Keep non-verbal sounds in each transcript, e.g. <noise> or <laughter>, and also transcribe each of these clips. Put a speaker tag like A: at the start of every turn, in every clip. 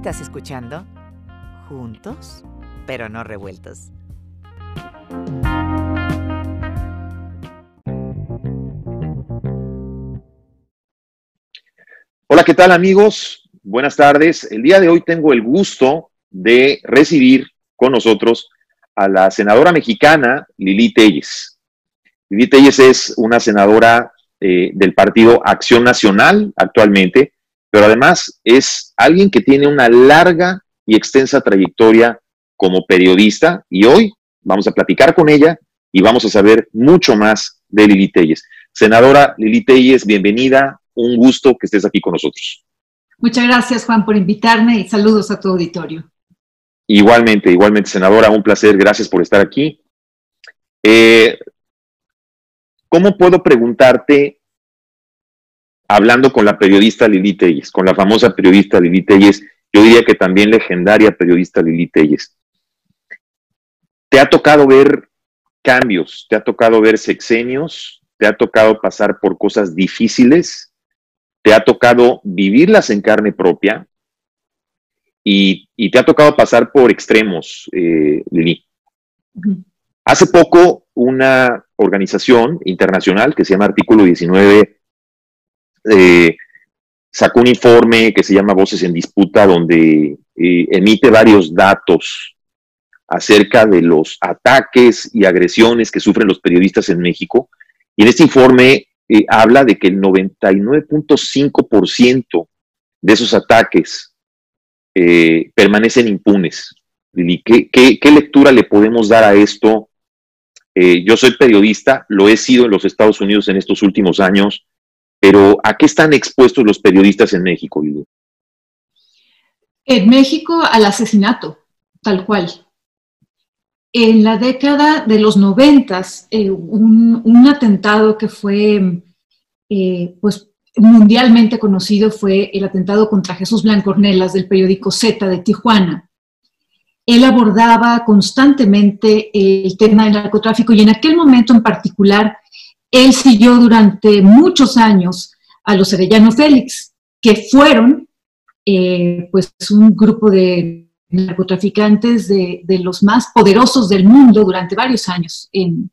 A: Estás escuchando Juntos, pero no revueltos.
B: Hola, ¿qué tal amigos? Buenas tardes. El día de hoy tengo el gusto de recibir con nosotros a la senadora mexicana Lili Telles. Lili Telles es una senadora eh, del partido Acción Nacional actualmente, pero además es alguien que tiene una larga y extensa trayectoria como periodista y hoy vamos a platicar con ella y vamos a saber mucho más de Lili Telles. Senadora Lili Telles, bienvenida, un gusto que estés aquí con nosotros.
C: Muchas gracias Juan por invitarme y saludos a tu auditorio.
B: Igualmente, igualmente, senadora, un placer, gracias por estar aquí. Eh, ¿Cómo puedo preguntarte hablando con la periodista Lili Telles, con la famosa periodista Lili Telles, yo diría que también legendaria periodista Lili Telles. ¿Te ha tocado ver cambios? ¿Te ha tocado ver sexenios? ¿Te ha tocado pasar por cosas difíciles? ¿Te ha tocado vivirlas en carne propia? Y, te ha tocado pasar por extremos, eh, Lili. Hace poco, una organización internacional que se llama Artículo 19 eh, sacó un informe que se llama Voces en Disputa, donde eh, emite varios datos acerca de los ataques y agresiones que sufren los periodistas en México. Y en este informe eh, habla de que el 99.5% de esos ataques permanecen impunes. ¿Qué, qué, lectura le podemos dar a esto? yo soy periodista, lo he sido en los Estados Unidos en estos últimos años pero ¿a qué están expuestos los periodistas en México,
C: En México al asesinato, tal cual. En la década de los noventas, eh, un, atentado que fue eh, pues, mundialmente conocido fue el atentado contra Jesús Blancornelas del periódico Z de Tijuana. Él abordaba constantemente el tema del narcotráfico y en aquel momento en particular él siguió durante muchos años a los Arellano Félix, que fueron eh, pues un grupo de narcotraficantes de, los más poderosos del mundo durante varios años en,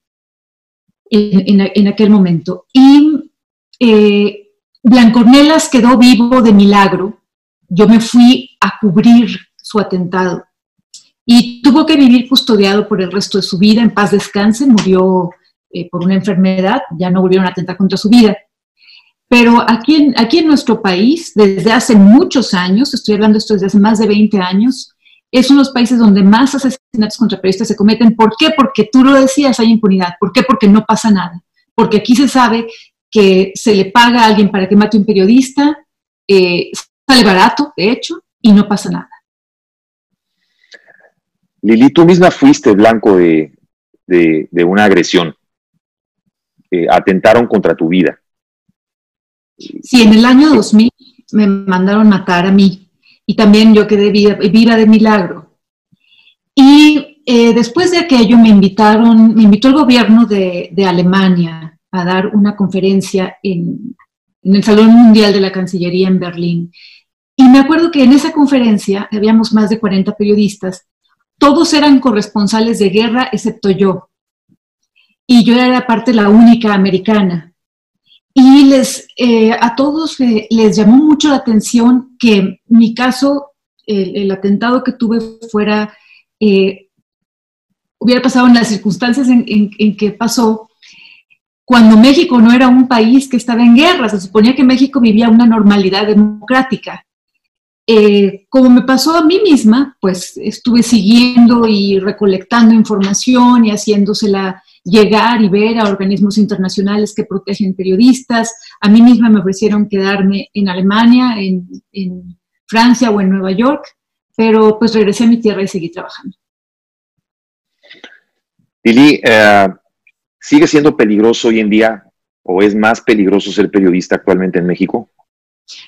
C: en, aquel momento. Y eh, Blancornelas quedó vivo de milagro. Yo me fui a cubrir su atentado y tuvo que vivir custodiado por el resto de su vida, en paz descanse, murió eh, por una enfermedad, ya no volvieron a atentar contra su vida. Pero aquí en, aquí en nuestro país, desde hace muchos años, estoy hablando esto desde hace más de 20 años, es uno de los países donde más asesinatos contra periodistas se cometen. ¿Por qué? Porque tú lo decías, hay impunidad. ¿Por qué? Porque no pasa nada. Porque aquí se sabe que se le paga a alguien para que mate a un periodista, eh, sale barato, de hecho, y no pasa nada.
B: Lili, tú misma fuiste blanco de, de una agresión atentaron contra tu vida.
C: Sí, en el año 2000 me mandaron matar a mí y también yo quedé viva, de milagro. Y eh, después de aquello me invitaron, me invitó el gobierno de, Alemania a dar una conferencia en, en el Salón Mundial de la Cancillería en Berlín. Y me acuerdo que en esa conferencia habíamos más de 40 periodistas, todos eran corresponsales de guerra excepto yo y yo era parte la única americana. Y les, eh, a todos les llamó mucho la atención que mi caso, el, atentado que tuve fuera, eh, hubiera pasado en las circunstancias en, que pasó, cuando México no era un país que estaba en guerra, se suponía que México vivía una normalidad democrática. Eh, como me pasó a mí misma, pues estuve siguiendo y recolectando información y haciéndosela llegar y ver a organismos internacionales que protegen periodistas. A mí misma me ofrecieron quedarme en Alemania, en, Francia o en Nueva York, pero pues regresé a mi tierra y seguí trabajando.
B: Lili, eh, ¿sigue siendo peligroso hoy en día o es más peligroso ser periodista actualmente en México?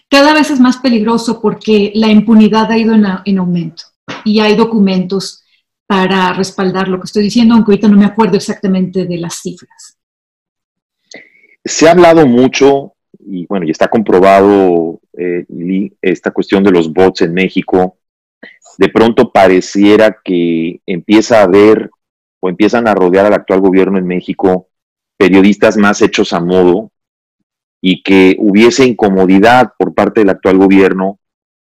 C: Cada vez es más peligroso porque la impunidad ha ido en aumento y hay documentos para respaldar lo que estoy diciendo, aunque ahorita no me acuerdo exactamente de las cifras.
B: Se ha hablado mucho, y bueno, y está comprobado, eh, esta cuestión de los bots en México, de pronto pareciera que empieza a haber o empiezan a rodear al actual gobierno en México periodistas más hechos a modo y que hubiese incomodidad por parte del actual gobierno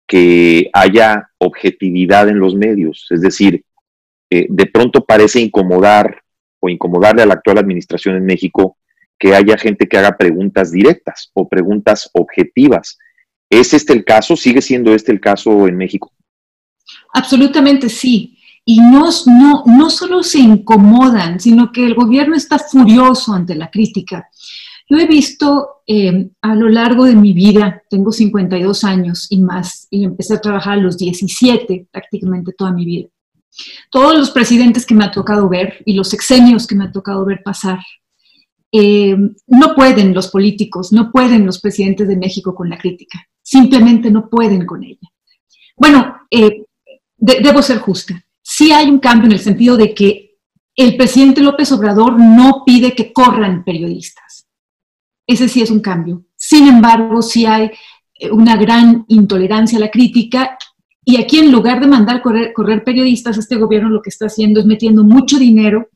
B: que haya objetividad en los medios. Es decir, eh, de pronto parece incomodar o incomodarle a la actual administración en México que haya gente que haga preguntas directas o preguntas objetivas. ¿Es este el caso? ¿Sigue siendo este el caso en México?
C: Absolutamente sí. Y no, no, no solo se incomodan, sino que el gobierno está furioso ante la crítica. Yo he visto eh, a lo largo de mi vida, tengo 52 años y más, y empecé a trabajar a los 17, prácticamente toda mi vida. Todos los presidentes que me ha tocado ver y los exenios que me ha tocado ver pasar, eh, no pueden los políticos, no pueden los presidentes de México con la crítica, simplemente no pueden con ella. Bueno, eh, debo ser justa. Sí hay un cambio en el sentido de que el presidente López Obrador no pide que corran periodistas. Ese sí es un cambio. Sin embargo, sí hay eh, una gran intolerancia a la crítica y aquí en lugar de mandar correr, periodistas, este gobierno lo que está haciendo es metiendo mucho dinero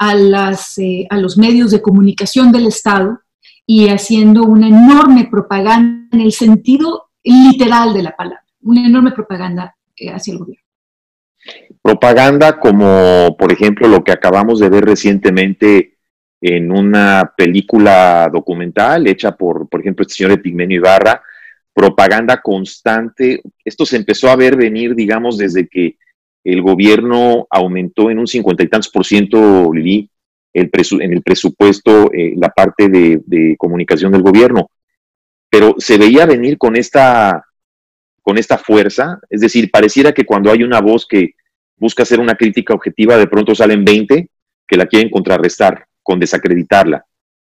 C: eh, a los medios de comunicación del Estado y haciendo una enorme propaganda en el sentido literal de la palabra, una enorme propaganda eh, hacia el gobierno.
B: Propaganda como, por ejemplo, lo que acabamos de ver recientemente en una película documental hecha por, por ejemplo, este señor Epigmenio Ibarra, propaganda constante. Esto se empezó a ver venir, digamos, desde que el gobierno aumentó en un cincuenta y tantos por ciento, Lili, el en el presupuesto, eh, la parte de, de, comunicación del gobierno. Pero se veía venir con esta, con esta fuerza, es decir, pareciera que cuando hay una voz que busca hacer una crítica objetiva, de pronto salen 20 que la quieren contrarrestar, con desacreditarla.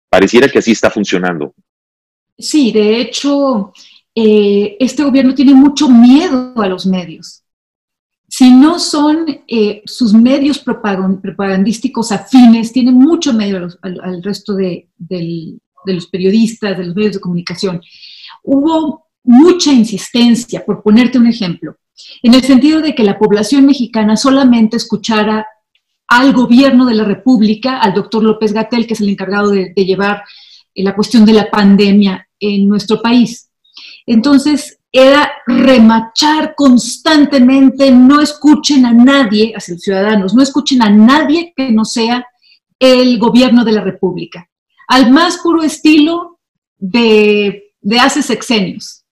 B: Pareciera que así está funcionando.
C: Sí, de hecho, eh, este gobierno tiene mucho miedo a los medios. Si no son eh, sus medios propagandísticos afines, tienen mucho miedo al, resto de, los periodistas, de los medios de comunicación. Hubo mucha insistencia, por ponerte un ejemplo, en el sentido de que la población mexicana solamente escuchara al gobierno de la República, al doctor López Gatel, que es el encargado de, de llevar eh, la cuestión de la pandemia en nuestro país. Entonces, era remachar constantemente, no escuchen a nadie, a los ciudadanos, no escuchen a nadie que no sea el gobierno de la República, al más puro estilo de, hace sexenios.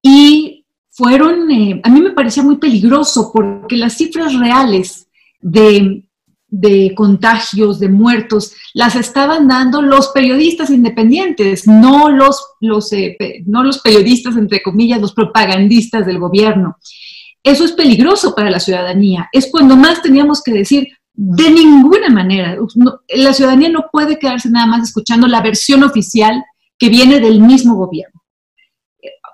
C: Y fueron, eh, a mí me parecía muy peligroso porque las cifras reales de de contagios, de muertos, las estaban dando los periodistas independientes, no los, los, eh, no los periodistas, entre comillas, los propagandistas del gobierno. Eso es peligroso para la ciudadanía. Es cuando más teníamos que decir, de ninguna manera, la ciudadanía no puede quedarse nada más escuchando la versión oficial que viene del mismo gobierno.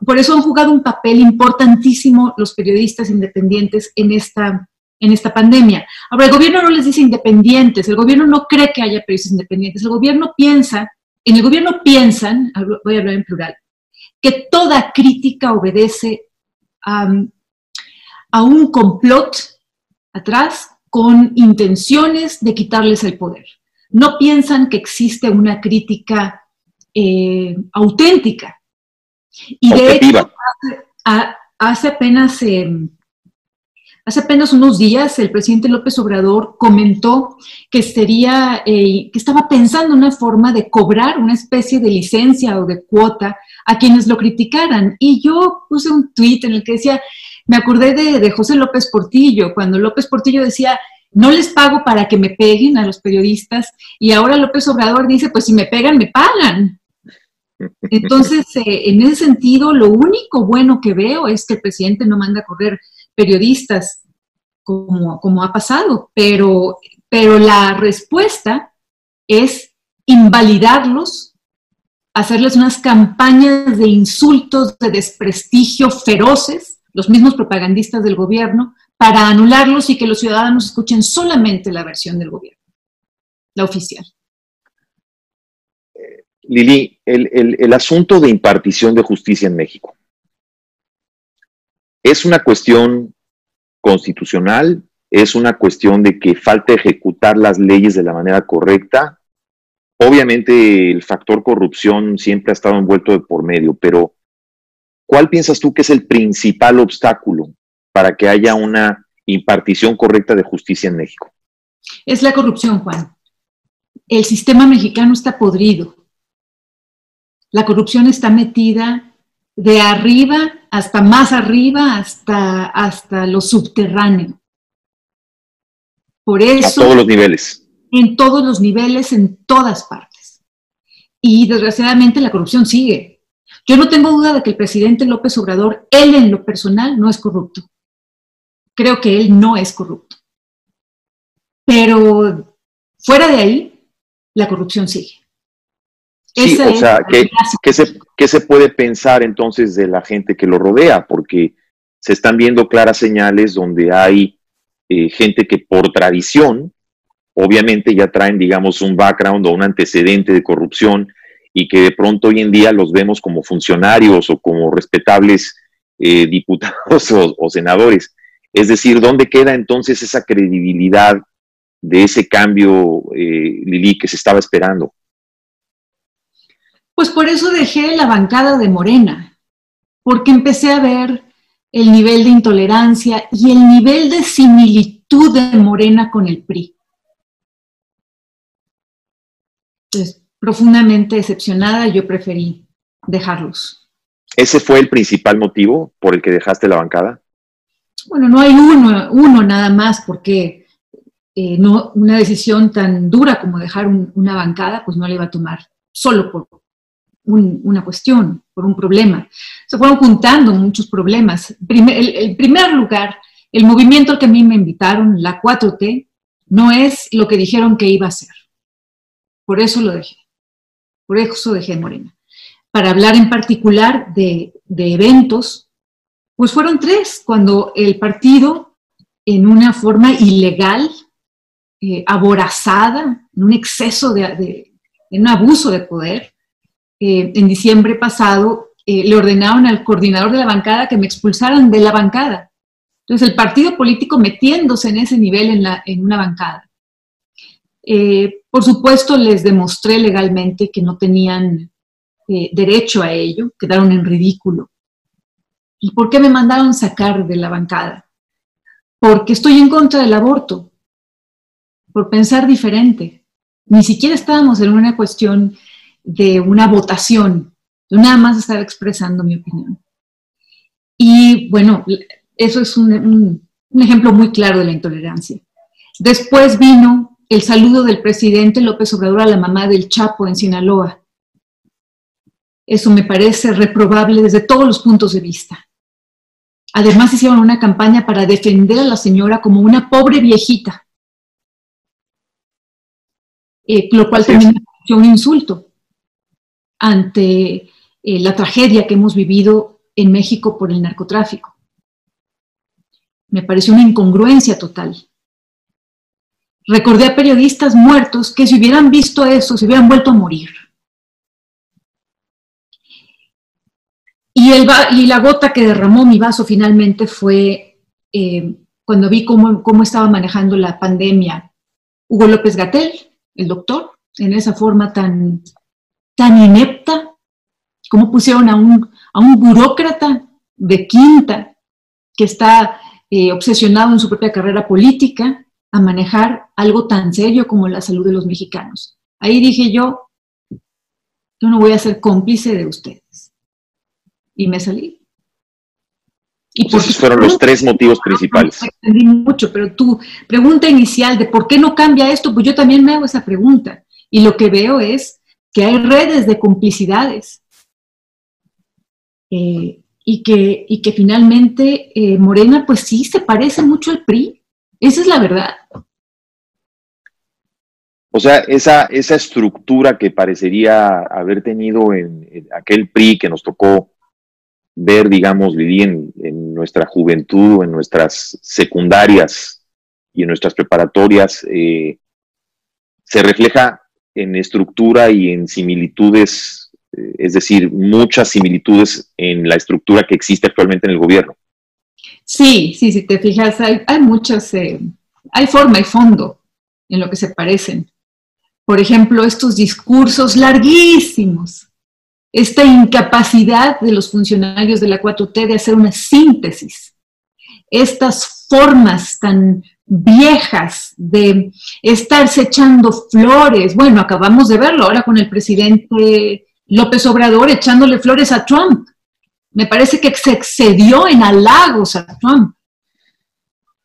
C: Por eso han jugado un papel importantísimo los periodistas independientes en esta en esta pandemia. Ahora, el gobierno no les dice independientes, el gobierno no cree que haya periodistas independientes, el gobierno piensa, en el gobierno piensan, voy a hablar en plural, que toda crítica obedece a, a un complot atrás con intenciones de quitarles el poder. No piensan que existe una crítica eh, auténtica. Y de hecho, hace, apenas... Em, Hace apenas unos días el presidente López Obrador comentó que sería, eh, que estaba pensando una forma de cobrar una especie de licencia o de cuota a quienes lo criticaran. Y yo puse un tuit en el que decía, me acordé de, de José López Portillo, cuando López Portillo decía, no les pago para que me peguen a los periodistas, y ahora López Obrador dice, pues si me pegan, me pagan. Entonces, eh, en ese sentido, lo único bueno que veo es que el presidente no manda a correr periodistas, como, como ha pasado, pero, pero la respuesta es invalidarlos, hacerles unas campañas de insultos, de desprestigio feroces, los mismos propagandistas del gobierno, para anularlos y que los ciudadanos escuchen solamente la versión del gobierno, la oficial.
B: Lili, el, el, el, asunto de impartición de justicia en México ¿Es una cuestión constitucional? ¿Es una cuestión de que falta ejecutar las leyes de la manera correcta? Obviamente el factor corrupción siempre ha estado envuelto de por medio, pero ¿cuál piensas tú que es el principal obstáculo para que haya una impartición correcta de justicia en México?
C: Es la corrupción, Juan. El sistema mexicano está podrido. La corrupción está metida de arriba hasta más arriba, hasta, hasta lo subterráneo. Por eso...
B: A todos los niveles.
C: En todos los niveles, en todas partes. Y desgraciadamente la corrupción sigue. Yo no tengo duda de que el presidente López Obrador, él en lo personal, no es corrupto. Creo que él no es corrupto. Pero fuera de ahí, la corrupción sigue.
B: Sí, o sea, ¿qué, se, se puede pensar entonces de la gente que lo rodea? Porque se están viendo claras señales donde hay eh, gente que por tradición, obviamente ya traen, digamos, un background o un antecedente de corrupción y que de pronto hoy en día los vemos como funcionarios o como respetables eh, diputados <laughs> o, senadores. Es decir, ¿dónde queda entonces esa credibilidad de ese cambio, eh, Lili, que se estaba esperando?
C: Pues por eso dejé la bancada de Morena, porque empecé a ver el nivel de intolerancia y el nivel de similitud de Morena con el PRI. Entonces, profundamente decepcionada, yo preferí dejarlos.
B: ¿Ese fue el principal motivo por el que dejaste la bancada?
C: Bueno, no hay uno, uno nada más, porque eh, no, una decisión tan dura como dejar una bancada, pues no le iba a tomar solo por, una cuestión, por un problema. Se fueron juntando muchos problemas. el, primer lugar, el movimiento al que a mí me invitaron, la 4T, no es lo que dijeron que iba a ser. Por eso lo dejé. Por eso dejé Morena. Para hablar en particular de, eventos, pues fueron tres, cuando el partido, en una forma ilegal, eh, aborazada, en un exceso de, en un abuso de poder, eh, en diciembre pasado, eh, le ordenaron al coordinador de la bancada que me expulsaran de la bancada. Entonces, el partido político metiéndose en ese nivel en, una bancada. Eh, por supuesto, les demostré legalmente que no tenían derecho a ello, quedaron en ridículo. ¿Y por qué me mandaron sacar de la bancada? Porque estoy en contra del aborto, por pensar diferente. Ni siquiera estábamos en una cuestión de una votación. Yo nada más estaba expresando mi opinión. Y bueno, eso es un, ejemplo muy claro de la intolerancia. Después vino el saludo del presidente López Obrador a la mamá del Chapo en Sinaloa. Eso me parece reprobable desde todos los puntos de vista. Además hicieron una campaña para defender a la señora como una pobre viejita, eh, lo cual también pareció un insulto ante eh, la tragedia que hemos vivido en México por el narcotráfico. Me pareció una incongruencia total. Recordé a periodistas muertos que si hubieran visto eso, se hubieran vuelto a morir. Y, el, y la gota que derramó mi vaso finalmente fue eh, cuando vi cómo, cómo estaba manejando la pandemia Hugo López Gatel, el doctor, en esa forma tan tan inepta, como pusieron a un, a un burócrata de quinta que está eh, obsesionado en su propia carrera política a manejar algo tan serio como la salud de los mexicanos. Ahí dije yo, yo no voy a ser cómplice de ustedes. Y me salí.
B: Y esos fueron los tres motivos principales.
C: entendí mucho, pero tu pregunta inicial de por qué no cambia esto, pues yo también me hago esa pregunta. Y lo que veo es que hay redes de complicidades eh, y, que, y que finalmente eh, Morena pues sí se parece mucho al PRI. Esa es la verdad.
B: O sea, esa, esa estructura que parecería haber tenido en, aquel PRI que nos tocó ver, digamos, vivir en, nuestra juventud, en nuestras secundarias y en nuestras preparatorias, eh, se refleja en estructura y en similitudes, eh, es decir, muchas similitudes en la estructura que existe actualmente en el gobierno.
C: Sí, sí, si te fijas, hay, hay muchas, eh, hay forma y fondo en lo que se parecen. Por ejemplo, estos discursos larguísimos, esta incapacidad de los funcionarios de la 4T de hacer una síntesis, estas formas tan viejas de estarse echando flores. Bueno, acabamos de verlo ahora con el presidente López Obrador echándole flores a Trump. Me parece que se excedió en halagos a Trump.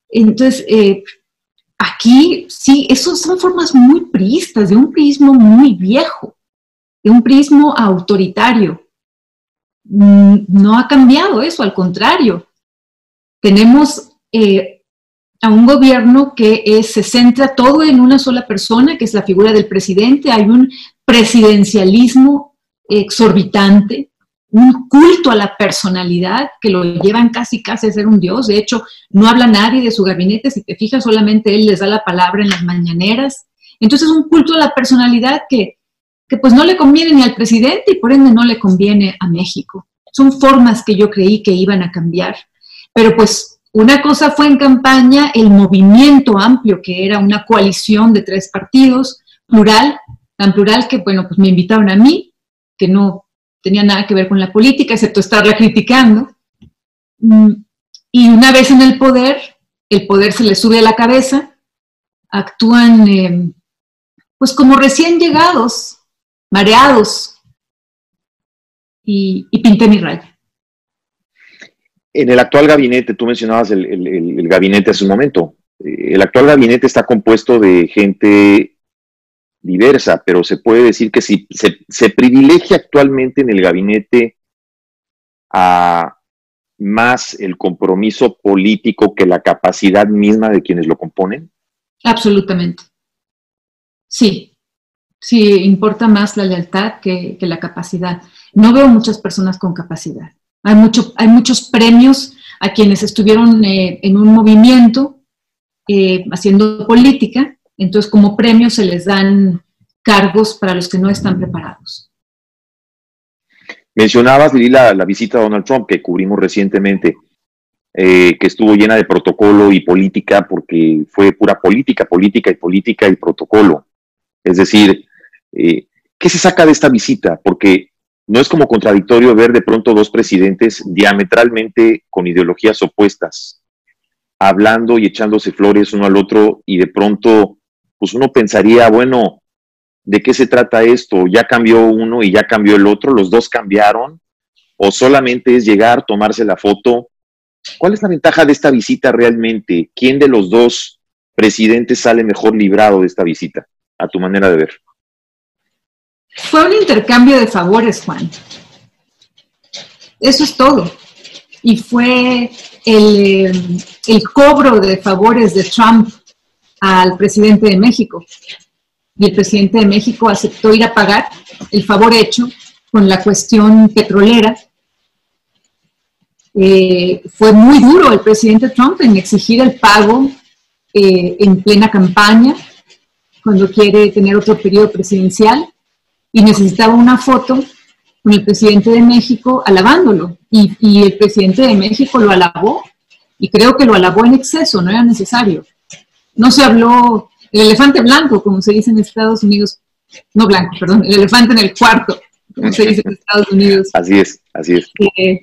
C: Entonces, eh, aquí sí, esas son formas muy priistas, de un prismo muy viejo, de un prismo autoritario. Mm, no ha cambiado eso, al contrario. Tenemos eh, a un gobierno que se centra todo en una sola persona, que es la figura del presidente. Hay un presidencialismo exorbitante, un culto a la personalidad que lo llevan casi casi a ser un dios. De hecho, no habla nadie de su gabinete, si te fijas, solamente él les da la palabra en las mañaneras. Entonces, un culto a la personalidad que, que pues no le conviene ni al presidente y por ende no le conviene a México. Son formas que yo creí que iban a cambiar. Pero pues una cosa fue en campaña el movimiento amplio, que era una coalición de tres partidos, plural, tan plural que, bueno, pues me invitaron a mí, que no tenía nada que ver con la política, excepto estarla criticando. Mm, y una vez en el poder, el poder se les sube a la cabeza, actúan eh, pues como recién llegados, mareados, y, y pinté mi raya.
B: En el actual gabinete, tú mencionabas el, gabinete hace un momento, eh, el actual gabinete está compuesto de gente diversa, pero se puede decir que si se, privilegia actualmente en el gabinete a más el compromiso político que la capacidad misma de quienes lo componen?
C: Absolutamente. Sí, sí, importa más la lealtad que, la capacidad. No veo muchas personas con capacidad. Hay, mucho, hay muchos premios a quienes estuvieron eh, en un movimiento eh, haciendo política entonces, como premio se les dan cargos para los que no están preparados.
B: Mencionabas, Lili, la, visita a Donald Trump que cubrimos recientemente, eh, que estuvo llena de protocolo y política porque fue pura política, política y política y protocolo. Es decir, ¿qué se saca de esta visita? Porque no es como contradictorio ver de pronto dos presidentes diametralmente con ideologías opuestas, hablando y echándose flores uno al otro y de pronto pues uno pensaría, bueno, ¿de qué se trata esto? ¿Ya cambió uno y ya cambió el otro? ¿Los dos cambiaron? ¿O solamente es llegar, tomarse la foto? ¿Cuál es la ventaja de esta visita realmente? ¿Quién de los dos presidentes sale mejor librado de esta visita, a tu manera de ver?
C: Fue un intercambio de favores, Juan. Eso es todo. Y fue el, el cobro de favores de Trump al presidente de México. Y el presidente de México aceptó ir a pagar el favor hecho con la cuestión petrolera. Eh, fue muy duro el presidente Trump en exigir el pago eh, en plena campaña, cuando quiere tener otro periodo presidencial, y necesitaba una foto con el presidente de México alabándolo. Y, y el presidente de México lo alabó, y creo que lo alabó en exceso, no era necesario no se habló el elefante blanco, como se dice en Estados Unidos, no blanco, perdón, el elefante en el cuarto, como se dice en Estados Unidos.
B: Así es, así es.
C: Eh,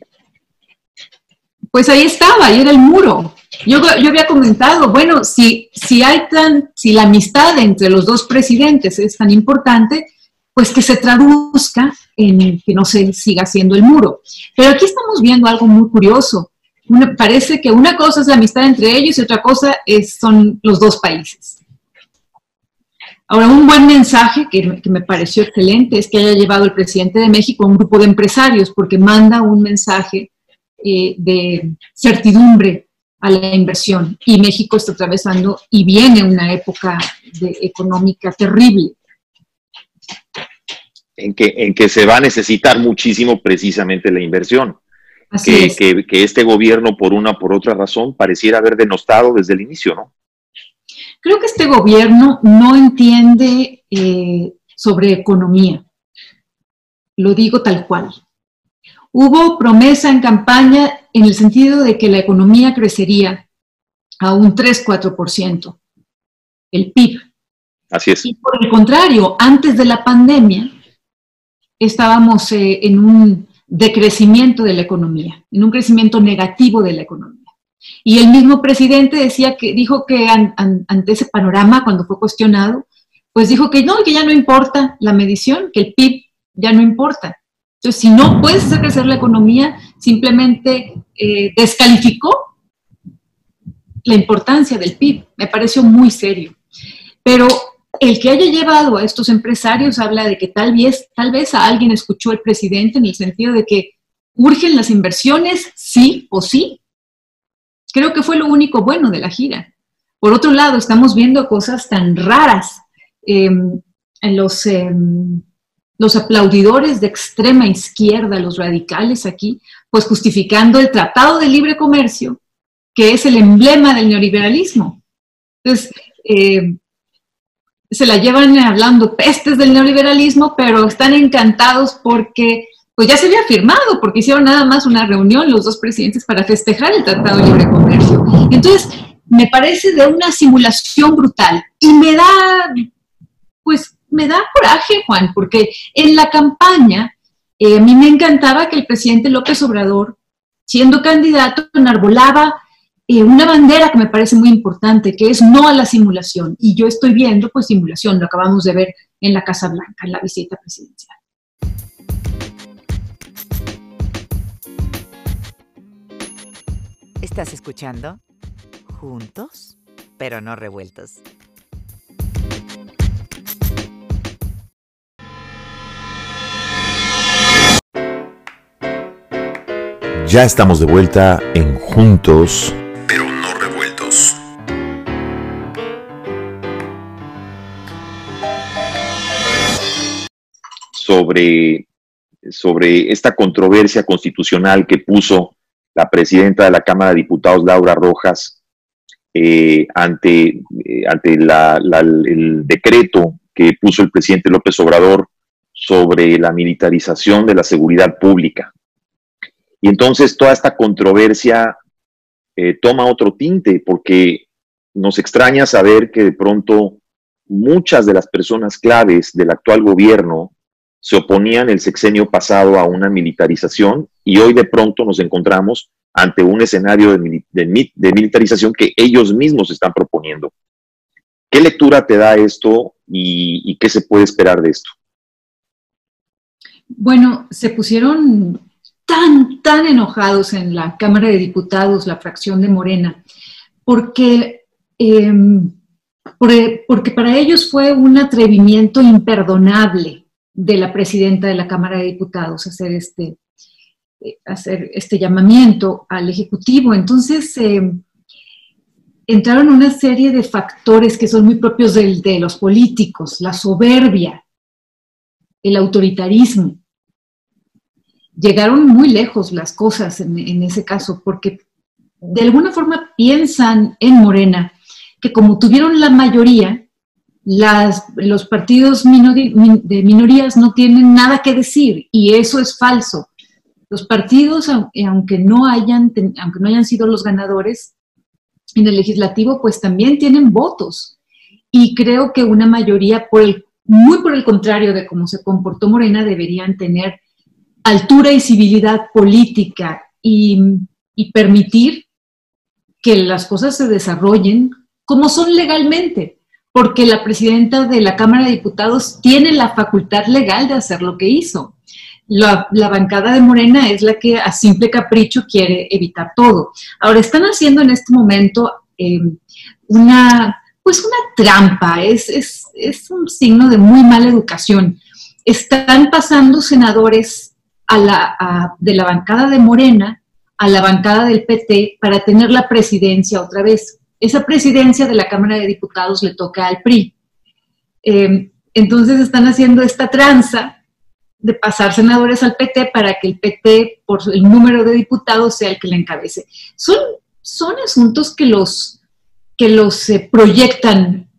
C: pues ahí estaba, ahí era el muro. Yo, yo había comentado, bueno, si, si hay tan, si la amistad entre los dos presidentes es tan importante, pues que se traduzca en que no se siga siendo el muro. Pero aquí estamos viendo algo muy curioso parece que una cosa es la amistad entre ellos y otra cosa es, son los dos países. Ahora, un buen mensaje que, me pareció excelente es que haya llevado el presidente de México a un grupo de empresarios porque manda un mensaje eh, de certidumbre a la inversión y México está atravesando y viene una época de, económica terrible.
B: En que, en que se va a necesitar muchísimo precisamente la inversión que, este gobierno, por una por otra razón, pareciera haber denostado desde el inicio, ¿no?
C: Creo que este gobierno no entiende eh, sobre economía. Lo digo tal cual. Hubo promesa en campaña en el sentido de que la economía crecería a un 3-4%, el PIB.
B: Así es.
C: Y por el contrario, antes de la pandemia, estábamos eh, en un decrecimiento de la economía, en un crecimiento negativo de la economía. Y el mismo presidente decía que, dijo que ante ese panorama, cuando fue cuestionado, pues dijo que no, que ya no importa la medición, que el PIB ya no importa. Entonces, si no puedes hacer crecer la economía, simplemente eh, descalificó la importancia del PIB. Me pareció muy serio. Pero el que haya llevado a estos empresarios habla de que tal vez, tal vez a alguien escuchó el presidente en el sentido de que urgen las inversiones, sí o sí. Creo que fue lo único bueno de la gira. Por otro lado, estamos viendo cosas tan raras. En los, em, los aplaudidores de extrema izquierda, los radicales aquí, pues justificando el Tratado de Libre Comercio, que es el emblema del neoliberalismo. Entonces, eh, se la llevan hablando pestes del neoliberalismo, pero están encantados porque pues ya se había firmado, porque hicieron nada más una reunión los dos presidentes para festejar el Tratado de Libre Comercio. Entonces, me parece de una simulación brutal y me da, pues, me da coraje, Juan, porque en la campaña eh, a mí me encantaba que el presidente López Obrador, siendo candidato, enarbolaba eh, una bandera que me parece muy importante, que es no a la simulación. Y yo estoy viendo, pues, simulación, lo acabamos de ver en la Casa Blanca, en la visita presidencial.
A: ¿Estás escuchando? Juntos, pero no revueltos.
D: Ya estamos de vuelta en Juntos,
B: Sobre, sobre esta controversia constitucional que puso la presidenta de la Cámara de Diputados, Laura Rojas, eh, ante, eh, ante el decreto que puso el presidente López Obrador sobre la militarización de la seguridad pública. Y entonces toda esta controversia eh, toma otro tinte porque nos extraña saber que de pronto muchas de las personas claves del actual gobierno se oponían el sexenio pasado a una militarización y hoy de pronto nos encontramos ante un escenario de, militarización que ellos mismos están proponiendo. ¿Qué lectura te da esto y qué se puede esperar de esto?
C: Bueno, se pusieron tan, tan enojados en la Cámara de Diputados, la fracción de Morena, porque, em, porque para ellos fue un atrevimiento imperdonable de la presidenta de la Cámara de Diputados hacer este, eh, hacer este llamamiento al Ejecutivo. Entonces, em, entraron una serie de factores que son muy propios de los políticos, la soberbia, el autoritarismo, llegaron muy lejos las cosas en, ese caso, porque de alguna forma piensan en Morena que como tuvieron la mayoría, las, los partidos de minorías no tienen nada que decir y eso es falso. Los partidos, aunque no hayan, aunque no hayan sido los ganadores en el legislativo, pues también tienen votos. Y creo que una mayoría, por el, muy por el contrario de cómo se comportó Morena, deberían tener altura y civilidad política y, permitir que las cosas se desarrollen como son legalmente, porque la presidenta de la Cámara de Diputados tiene la facultad legal de hacer lo que hizo. La, bancada de Morena es la que a simple capricho quiere evitar todo. Ahora, están haciendo en este momento eh, una, pues una trampa, es, es un signo de muy mala educación. Están pasando senadores a la, de la bancada de Morena a la bancada del PT para tener la presidencia otra vez. Esa presidencia de la Cámara de Diputados le toca al PRI. Eh, entonces están haciendo esta tranza de pasar senadores al PT para que el PT, por el número de diputados, sea el que le encabece. Son, son asuntos que los, que los eh, proyectan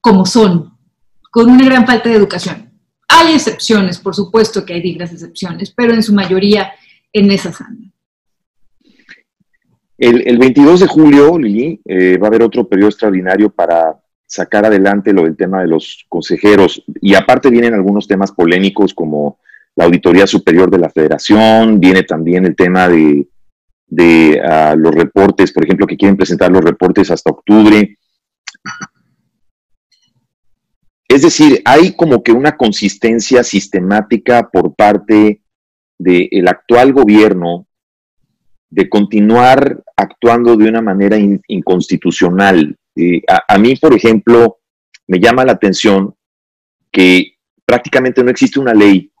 C: como son, con una gran falta de educación. Hay excepciones, por supuesto que hay dignas excepciones, pero en su mayoría en esas andan.
B: El, 22 de julio, Lili, eh, va a haber otro periodo extraordinario para sacar adelante lo del tema de los consejeros. Y aparte vienen algunos temas polémicos como la Auditoría Superior de la Federación, viene también el tema de, ah, los reportes, por ejemplo, que quieren presentar los reportes hasta octubre. Es decir, hay como que una consistencia sistemática por parte del actual gobierno de continuar actuando de una manera inconstitucional. Eh, a, mí, por ejemplo, me llama la atención que prácticamente no existe una ley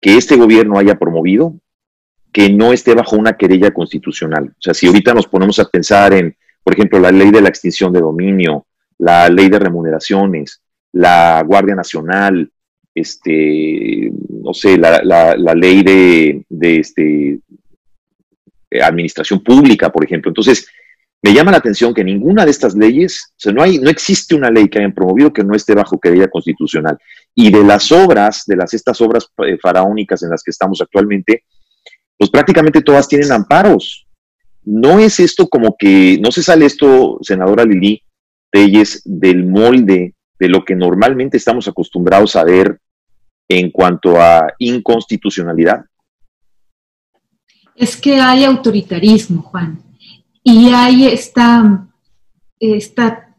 B: que este gobierno haya promovido que no esté bajo una querella constitucional. O sea, si ahorita nos ponemos a pensar en, por ejemplo, la ley de la extinción de dominio, la ley de remuneraciones, la Guardia Nacional, este, no sé, la, ley de, de, este, eh, administración pública, por ejemplo. Entonces, me llama la atención que ninguna de estas leyes, o sea, no, hay, no existe una ley que hayan promovido que no esté bajo querella constitucional. Y de las obras, de las estas obras eh, faraónicas en las que estamos actualmente, pues prácticamente todas tienen amparos. No es esto como que, no se sale esto, senadora Lili Telles, del molde de lo que normalmente estamos acostumbrados a ver en cuanto a inconstitucionalidad
C: es que hay autoritarismo, Juan, y hay esta, esta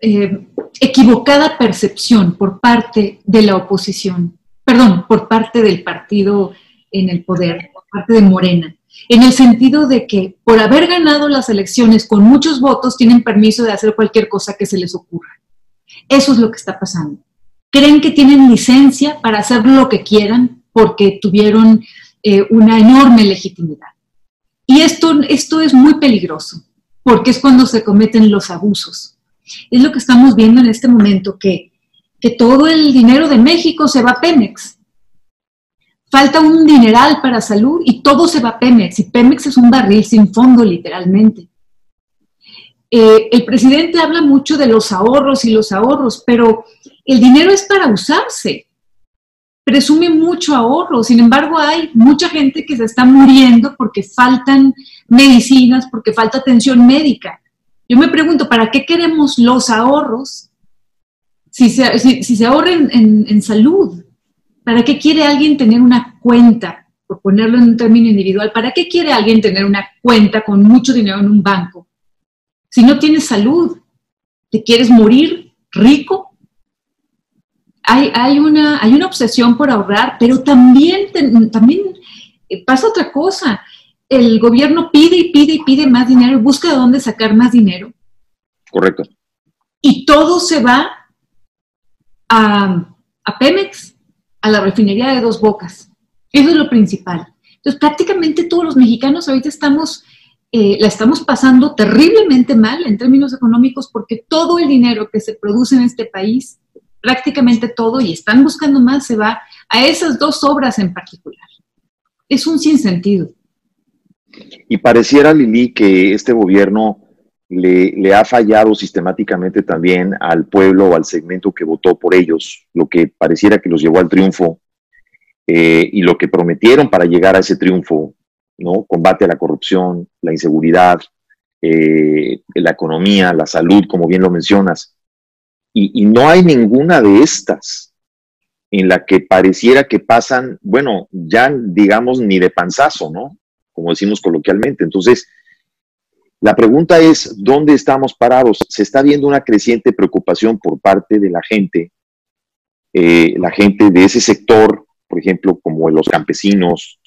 C: eh, equivocada percepción por parte de la oposición, perdón, por parte del partido en el poder, por parte de Morena, en el sentido de que por haber ganado las elecciones con muchos votos tienen permiso de hacer cualquier cosa que se les ocurra. Eso es lo que está pasando. Creen que tienen licencia para hacer lo que quieran porque tuvieron eh, una enorme legitimidad. Y esto, esto es muy peligroso, porque es cuando se cometen los abusos. Es lo que estamos viendo en este momento, que, que todo el dinero de México se va a Pemex. Falta un dineral para salud y todo se va a Pemex. Y Pemex es un barril sin fondo, literalmente. Eh, el presidente habla mucho de los ahorros y los ahorros, pero el dinero es para usarse presume mucho ahorro. Sin embargo, hay mucha gente que se está muriendo porque faltan medicinas, porque falta atención médica. Yo me pregunto, ¿para qué queremos los ahorros si se, si, ahorren en, salud? ¿Para qué quiere alguien tener una cuenta? Por ponerlo en un término individual, ¿para qué quiere alguien tener una cuenta con mucho dinero en un banco? Si no tienes salud, ¿te quieres morir rico? Hay, una, hay una obsesión por ahorrar, pero también, también eh, pasa otra cosa. El gobierno pide y pide y pide más dinero busca de dónde sacar más dinero.
B: Correcto.
C: Y todo se va a, Pemex, a la refinería de dos bocas. Eso es lo principal. Entonces, prácticamente todos los mexicanos ahorita estamos, eh, la estamos pasando terriblemente mal en términos económicos porque todo el dinero que se produce en este país prácticamente todo y están buscando más, se va a esas dos obras en particular. Es un sinsentido.
B: Y pareciera, Lili, que este gobierno le, ha fallado sistemáticamente también al pueblo o al segmento que votó por ellos, lo que pareciera que los llevó al triunfo eh, y lo que prometieron para llegar a ese triunfo, ¿no? Combate a la corrupción, la inseguridad, eh, la economía, la salud, como bien lo mencionas. Y, no hay ninguna de estas en la que pareciera que pasan, bueno, ya digamos ni de panzazo, ¿no? Como decimos coloquialmente. Entonces, la pregunta es, ¿dónde estamos parados? Se está viendo una creciente preocupación por parte de la gente, eh, la gente de ese sector, por ejemplo, como los campesinos,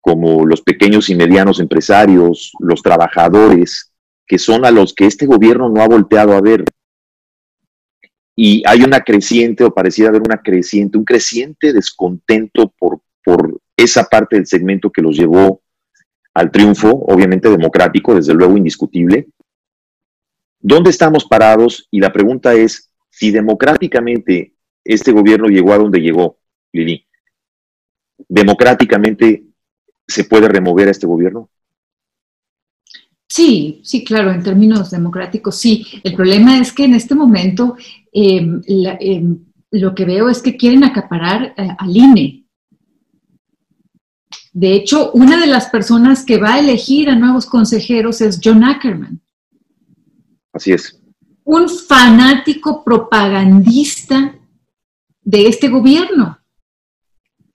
B: como los pequeños y medianos empresarios, los trabajadores, que son a los que este gobierno no ha volteado a ver y hay una creciente o pareciera haber una creciente, un creciente descontento por, por esa parte del segmento que los llevó al triunfo, obviamente democrático, desde luego indiscutible. ¿Dónde estamos parados? Y la pregunta es, si democráticamente este gobierno llegó a donde llegó, Lili, ¿democráticamente se puede remover a este gobierno?
C: Sí, sí, claro, en términos democráticos sí. El problema es que en este momento em, em, lo que veo es que quieren acaparar eh, al INE. De hecho, una de las personas que va a elegir a nuevos consejeros es John Ackerman.
B: Así es.
C: Un fanático propagandista de este gobierno.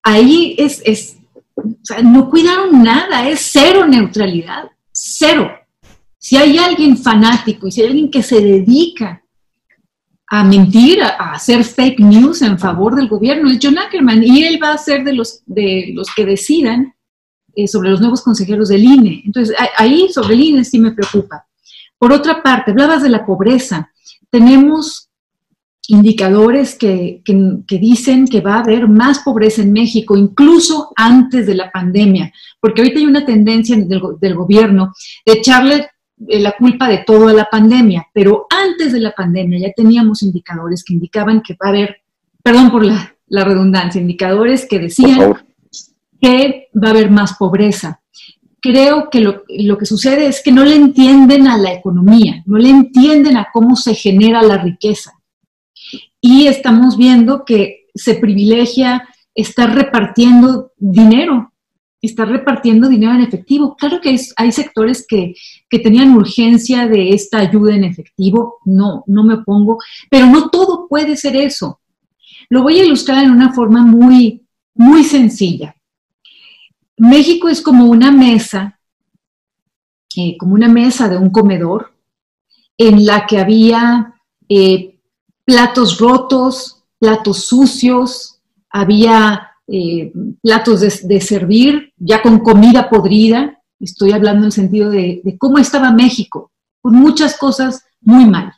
C: Ahí es, es o sea, no cuidaron nada, es cero neutralidad, cero. Si hay alguien fanático y si hay alguien que se dedica a mentir, a, hacer fake news en favor del gobierno, es John Ackerman y él va a ser de los, de los que decidan eh, sobre los nuevos consejeros del INE. Entonces, ahí sobre el INE sí me preocupa. Por otra parte, hablabas de la pobreza. Tenemos indicadores que, que, dicen que va a haber más pobreza en México, incluso antes de la pandemia, porque ahorita hay una tendencia del, del gobierno de echarle la culpa de todo a la pandemia, pero antes de la pandemia ya teníamos indicadores que indicaban que va a haber, perdón por la, la redundancia, indicadores que decían que va a haber más pobreza. Creo que lo, lo que sucede es que no le entienden a la economía, no le entienden a cómo se genera la riqueza. Y estamos viendo que se privilegia estar repartiendo dinero, estar repartiendo dinero en efectivo. Claro que hay, sectores que, tenían urgencia de esta ayuda en efectivo, no, no me opongo, pero no todo puede ser eso. Lo voy a ilustrar en una forma muy, muy sencilla. México es como una mesa, eh, como una mesa de un comedor, en la que había eh, platos rotos, platos sucios, había eh, platos de, servir ya con comida podrida. Estoy hablando en el sentido de, de cómo estaba México, con muchas cosas muy mal.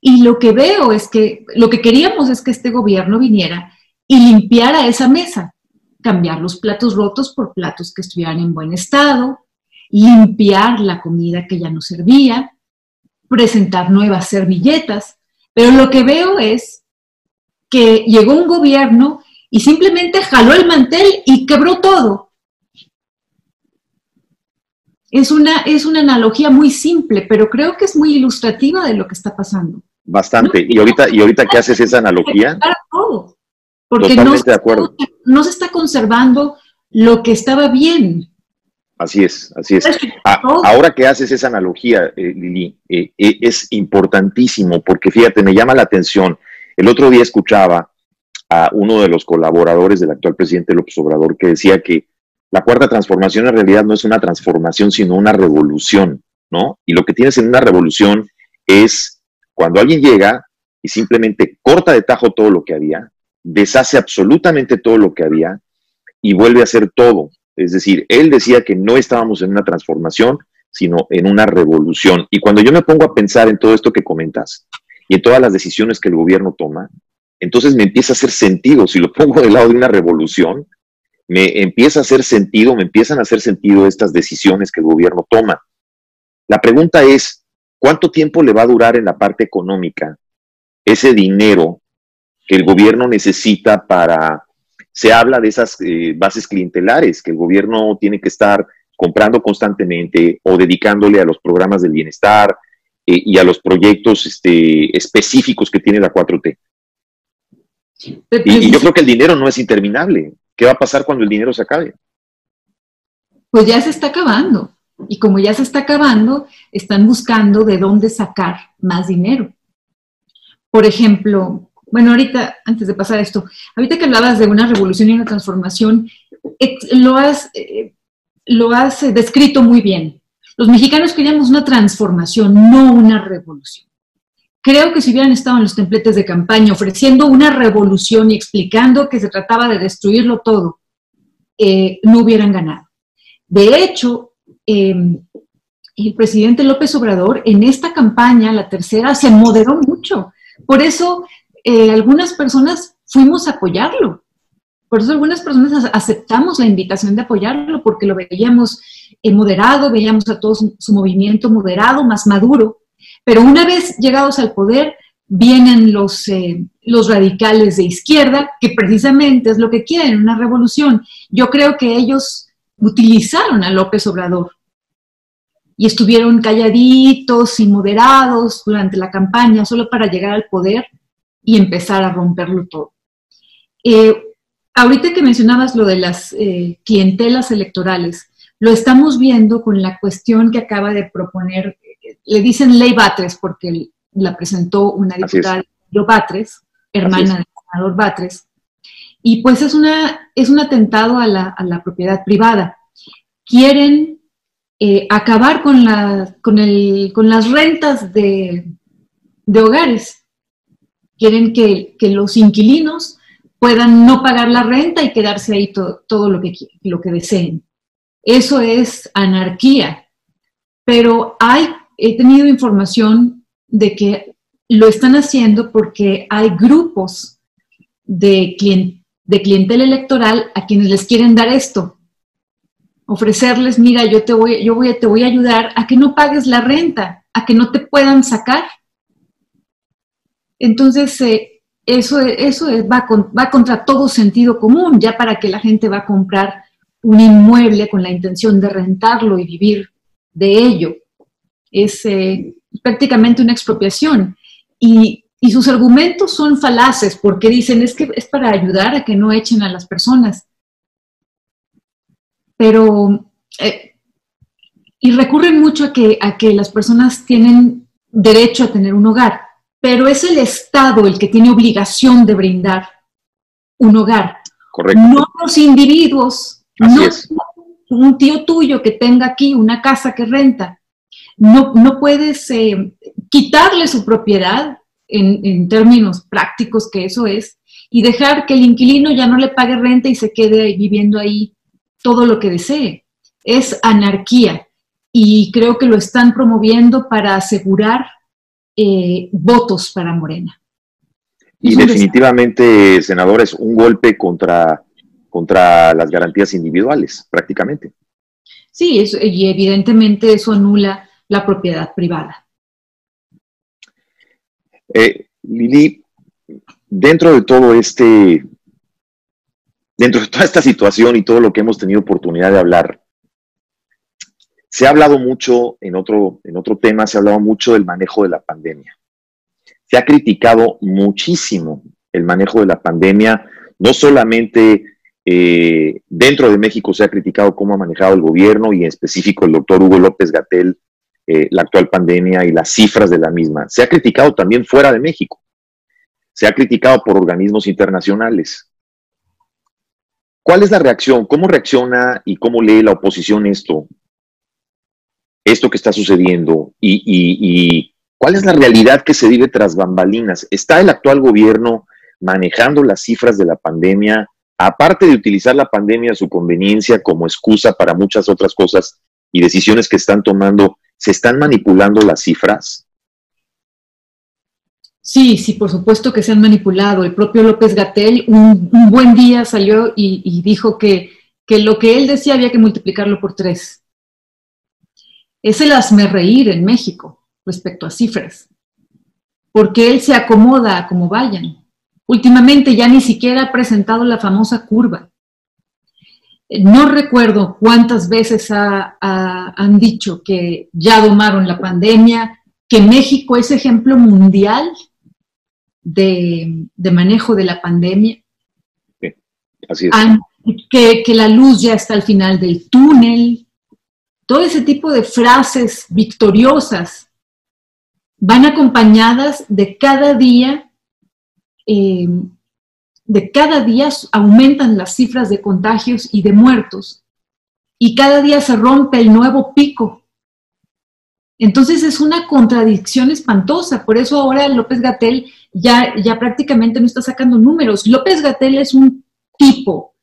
C: Y lo que veo es que lo que queríamos es que este gobierno viniera y limpiara esa mesa, cambiar los platos rotos por platos que estuvieran en buen estado, limpiar la comida que ya no servía, presentar nuevas servilletas, pero lo que veo es que llegó un gobierno y simplemente jaló el mantel y quebró todo. Es una, es una analogía muy simple, pero creo que es muy ilustrativa de lo que está pasando.
B: Bastante. y ahorita, y ahorita que haces esa analogía.
C: porque no, de acuerdo. no se está conservando lo que estaba bien.
B: Así es, así es. ahora que haces esa analogía, eh, Lili, eh, eh, es importantísimo porque fíjate, me llama la atención. El otro día escuchaba a uno de los colaboradores del actual presidente López Obrador que decía que la cuarta transformación en realidad no es una transformación, sino una revolución, ¿no? Y lo que tienes en una revolución es cuando alguien llega y simplemente corta de tajo todo lo que había, deshace absolutamente todo lo que había y vuelve a hacer todo es decir, él decía que no estábamos en una transformación, sino en una revolución. Y cuando yo me pongo a pensar en todo esto que comentas y en todas las decisiones que el gobierno toma, entonces me empieza a hacer sentido. Si lo pongo del lado de una revolución, me empieza a hacer sentido, me empiezan a hacer sentido estas decisiones que el gobierno toma. La pregunta es, ¿cuánto tiempo le va a durar en la parte económica ese dinero que el gobierno necesita para se habla de esas eh, bases clientelares que el gobierno tiene que estar comprando constantemente o dedicándole a los programas del bienestar eh, y a los proyectos este, específicos que tiene la 4T. Y, yo creo que el dinero no es interminable. ¿Qué va a pasar cuando el dinero se acabe?
C: Pues ya se está acabando. Y como ya se está acabando, están buscando de dónde sacar más dinero. Por ejemplo, bueno, ahorita, antes de pasar esto, ahorita que hablabas de una revolución y una transformación, lo has, eh, lo has eh, descrito muy bien. Los mexicanos queríamos una transformación, no una revolución. Creo que si hubieran estado en los templetes de campaña ofreciendo una revolución y explicando que se trataba de destruirlo todo, eh, no hubieran ganado. De hecho, em, el presidente López Obrador en esta campaña, la tercera, se moderó mucho. Por eso eh, algunas personas fuimos a apoyarlo. Por eso algunas personas aceptamos la invitación de apoyarlo porque lo veíamos eh, moderado, veíamos a todo su, movimiento moderado, más maduro. Pero una vez llegados al poder, vienen los, eh, los radicales de izquierda, que precisamente es lo que quieren, una revolución. Yo creo que ellos utilizaron a López Obrador y estuvieron calladitos y moderados durante la campaña solo para llegar al poder y empezar a romperlo todo. Eh, ahorita que mencionabas lo de las eh, clientelas electorales, lo estamos viendo con la cuestión que acaba de proponer, le dicen ley Batres porque la presentó una diputada, Yo Batres, hermana del senador Batres, y pues es, una, es un atentado a la, a la propiedad privada. Quieren eh, acabar con, la, con, el, con, las rentas de, de hogares. Quieren que, que, los inquilinos puedan no pagar la renta y quedarse ahí todo lo que, lo que deseen. Eso es anarquía. Pero hay, he tenido información de que lo están haciendo porque hay grupos de, de clientela electoral a quienes les quieren dar esto. Ofrecerles, mira, yo te voy, yo voy, te voy a ayudar a que no pagues la renta, a que no te puedan sacar. Entonces, eh, eso, eso va, va contra todo sentido común, ya para que la gente va a comprar un inmueble con la intención de rentarlo y vivir de ello. Es eh, prácticamente una expropiación. Y, sus argumentos son falaces porque dicen es que es para ayudar a que no echen a las personas. Pero, eh, y recurren mucho a que, a que las personas tienen derecho a tener un hogar, pero es el Estado el que tiene obligación de brindar un hogar.
B: Correcto.
C: No los individuos no un tío tuyo que tenga aquí una casa que renta. No, no puedes eh, quitarle su propiedad en, términos prácticos que eso es y dejar que el inquilino ya no le pague renta y se quede viviendo ahí todo lo que desee. Es anarquía y creo que lo están promoviendo para asegurar eh, votos para Morena.
B: Y definitivamente, senador, es un golpe contra contra las garantías individuales, prácticamente.
C: Sí, y evidentemente eso anula la propiedad privada.
B: Eh, Lili, dentro de todo este, dentro de toda esta situación y todo lo que hemos tenido oportunidad de hablar, se ha hablado mucho en otro, en otro tema, se ha hablado mucho del manejo de la pandemia. Se ha criticado muchísimo el manejo de la pandemia, no solamente eh, dentro de México se ha criticado cómo ha manejado el gobierno y en específico el doctor Hugo López Gatel eh, la actual pandemia y las cifras de la misma. Se ha criticado también fuera de México. Se ha criticado por organismos internacionales. ¿Cuál es la reacción? ¿Cómo reacciona y cómo lee la oposición esto? Esto que está sucediendo y, y cuál es la realidad que se vive tras bambalinas. ¿Está el actual gobierno manejando las cifras de la pandemia aparte de utilizar la pandemia a su conveniencia como excusa para muchas otras cosas y decisiones que están tomando, ¿se están manipulando las cifras?
C: Sí, sí, por supuesto que se han manipulado. El propio López Gatel un, buen día salió y, dijo que, que, lo que él decía había que multiplicarlo por tres. Es el hazme reír en México respecto a cifras, porque él se acomoda a como vayan. Últimamente ya ni siquiera ha presentado la famosa curva. No recuerdo cuántas veces han dicho que ya domaron la pandemia, que México es ejemplo mundial de, manejo de la pandemia.
B: así es.
C: que, que la luz ya está al final del túnel. Todo ese tipo de frases victoriosas van acompañadas de cada día eh, de cada día aumentan las cifras de contagios y de muertos y cada día se rompe el nuevo pico. Entonces es una contradicción espantosa, por eso ahora López Gatel ya, ya prácticamente no está sacando números. López Gatel es un tipo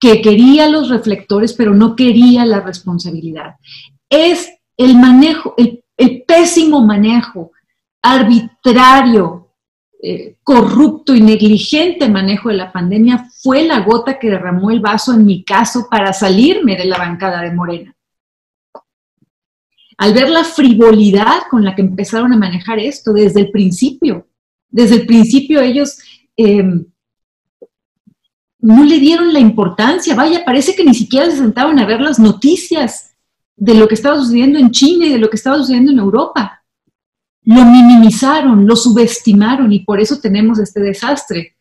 C: que quería los reflectores, pero no quería la responsabilidad. Es el manejo, el, el pésimo manejo arbitrario corrupto y negligente manejo de la pandemia fue la gota que derramó el vaso en mi caso para salirme de la bancada de Morena. Al ver la frivolidad con la que empezaron a manejar esto desde el principio, desde el principio ellos em, no le dieron la importancia, vaya, parece que ni siquiera se sentaban a ver las noticias de lo que estaba sucediendo en China y de lo que estaba sucediendo en Europa lo minimizaron, lo subestimaron y por eso tenemos este desastre.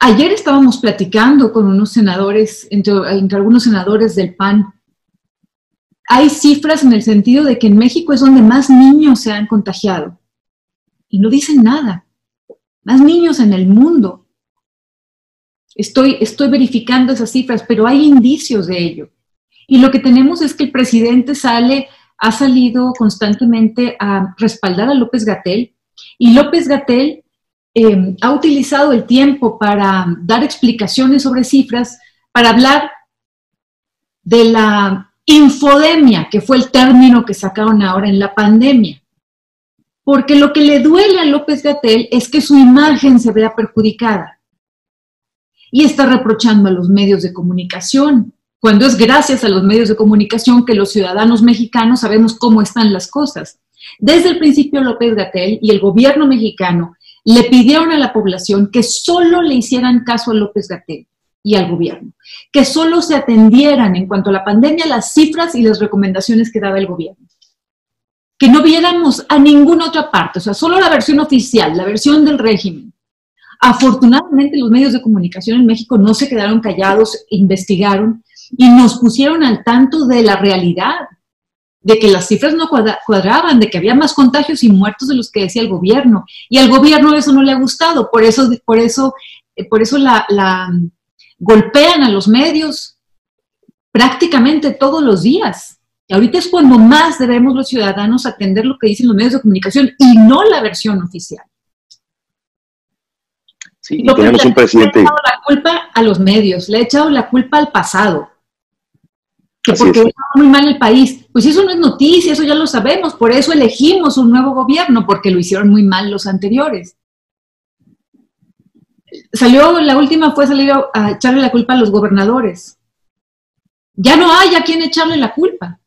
C: Ayer estábamos platicando con unos senadores, entre, algunos senadores del PAN. Hay cifras en el sentido de que en México es donde más niños se han contagiado. Y no dicen nada. Más niños en el mundo. Estoy, estoy verificando esas cifras, pero hay indicios de ello. Y lo que tenemos es que el presidente sale ha salido constantemente a respaldar a López Gatel y López Gatel em, ha utilizado el tiempo para dar explicaciones sobre cifras, para hablar de la infodemia, que fue el término que sacaron ahora en la pandemia. Porque lo que le duele a López Gatel es que su imagen se vea perjudicada. Y está reprochando a los medios de comunicación, cuando es gracias a los medios de comunicación que los ciudadanos mexicanos sabemos cómo están las cosas. Desde el principio López Gatel y el gobierno mexicano le pidieron a la población que solo le hicieran caso a López Gatel y al gobierno, que solo se atendieran en cuanto a la pandemia las cifras y las recomendaciones que daba el gobierno. Que no viéramos a ninguna otra parte, o sea, solo la versión oficial, la versión del régimen. Afortunadamente los medios de comunicación en México no se quedaron callados, investigaron y nos pusieron al tanto de la realidad, de que las cifras no cuadraban, de que había más contagios y muertos de los que decía el gobierno. Y al gobierno eso no le ha gustado, por eso, por eso, eh, por eso la, la golpean a los medios prácticamente todos los días. Y ahorita es cuando más debemos los ciudadanos atender lo que dicen los medios de comunicación y no la versión oficial.
B: Sí, y tenemos un presidente.
C: Le ha echado la culpa a los medios, le ha echado la culpa al pasado que porque está muy mal el país. Pues eso no es noticia, eso ya lo sabemos, por eso elegimos un nuevo gobierno, porque lo hicieron muy mal los anteriores. Salió, la última fue salir a, echarle la culpa a los gobernadores. Ya no hay a quien echarle la culpa.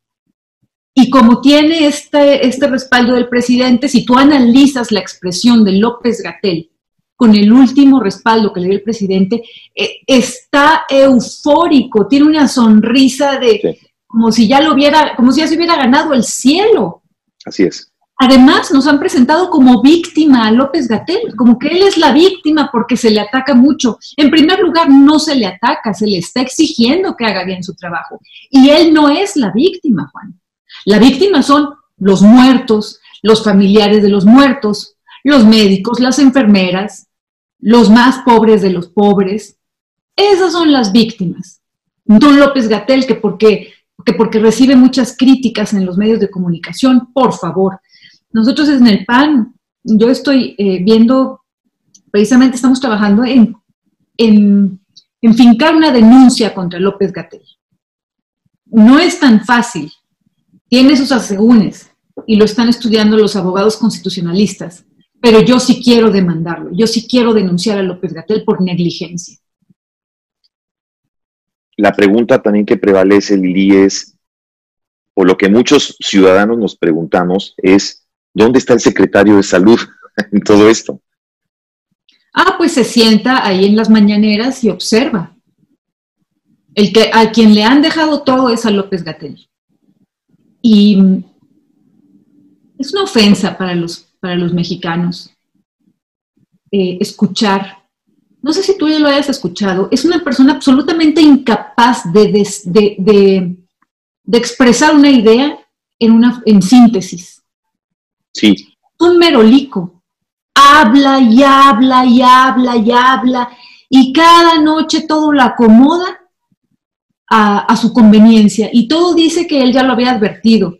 C: Y como tiene este, este respaldo del presidente, si tú analizas la expresión de López Gatel, con el último respaldo que le dio el presidente, eh, está eufórico, tiene una sonrisa de como si ya lo hubiera, como si ya se hubiera ganado el cielo.
B: Así es.
C: Además, nos han presentado como víctima a López Gatel, como que él es la víctima porque se le ataca mucho. En primer lugar, no se le ataca, se le está exigiendo que haga bien su trabajo. Y él no es la víctima, Juan. La víctima son los muertos, los familiares de los muertos, los médicos, las enfermeras, los más pobres de los pobres. Esas son las víctimas. Don López Gatel, que porque, que porque recibe muchas críticas en los medios de comunicación, por favor. Nosotros en el PAN, yo estoy eh, viendo, precisamente estamos trabajando en, en, en fincar una denuncia contra López Gatel. No es tan fácil, tiene sus asegúnes y lo están estudiando los abogados constitucionalistas pero yo sí quiero demandarlo, yo sí quiero denunciar a López Gatel por negligencia.
B: La pregunta también que prevalece, Lili, es, o lo que muchos ciudadanos nos preguntamos, es, ¿dónde está el secretario de salud <laughs> en todo esto?
C: Ah, pues se sienta ahí en las mañaneras y observa. El que, a quien le han dejado todo es a López Gatel. Y es una ofensa para los para los mexicanos. Eh, escuchar. No sé si tú ya lo hayas escuchado. Es una persona absolutamente incapaz de, de, expresar una idea en, una, en síntesis.
B: Sí.
C: Un merolico. Habla y habla y habla y habla y cada noche todo lo acomoda a, a, su conveniencia y todo dice que él ya lo había advertido.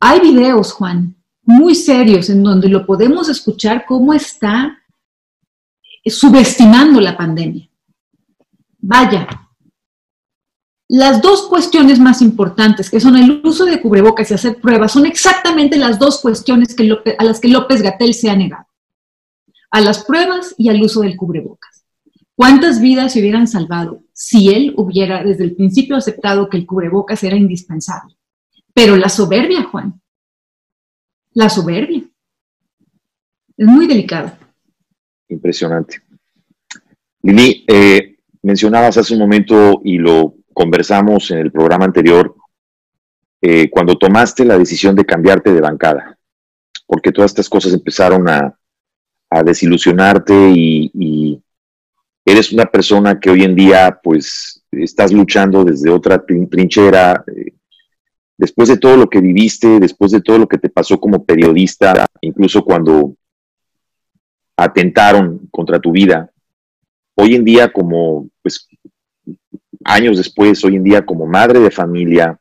C: Hay videos, Juan, muy serios en donde lo podemos escuchar cómo está subestimando la pandemia. Vaya, las dos cuestiones más importantes, que son el uso de cubrebocas y hacer pruebas, son exactamente las dos cuestiones a las que López Gatel se ha negado. A las pruebas y al uso del cubrebocas. ¿Cuántas vidas se hubieran salvado si él hubiera desde el principio aceptado que el cubrebocas era indispensable? Pero la soberbia, Juan, la soberbia. Es muy delicado.
B: Impresionante. Lili, eh, mencionabas hace un momento y lo conversamos en el programa anterior, eh, cuando tomaste la decisión de cambiarte de bancada, porque todas estas cosas empezaron a, desilusionarte y, eres una persona que hoy en día pues estás luchando desde otra trinchera, eh, después de todo lo que viviste, después de todo lo que te pasó como periodista, incluso cuando atentaron contra tu vida, hoy en día como, pues, años después, hoy en día como madre de familia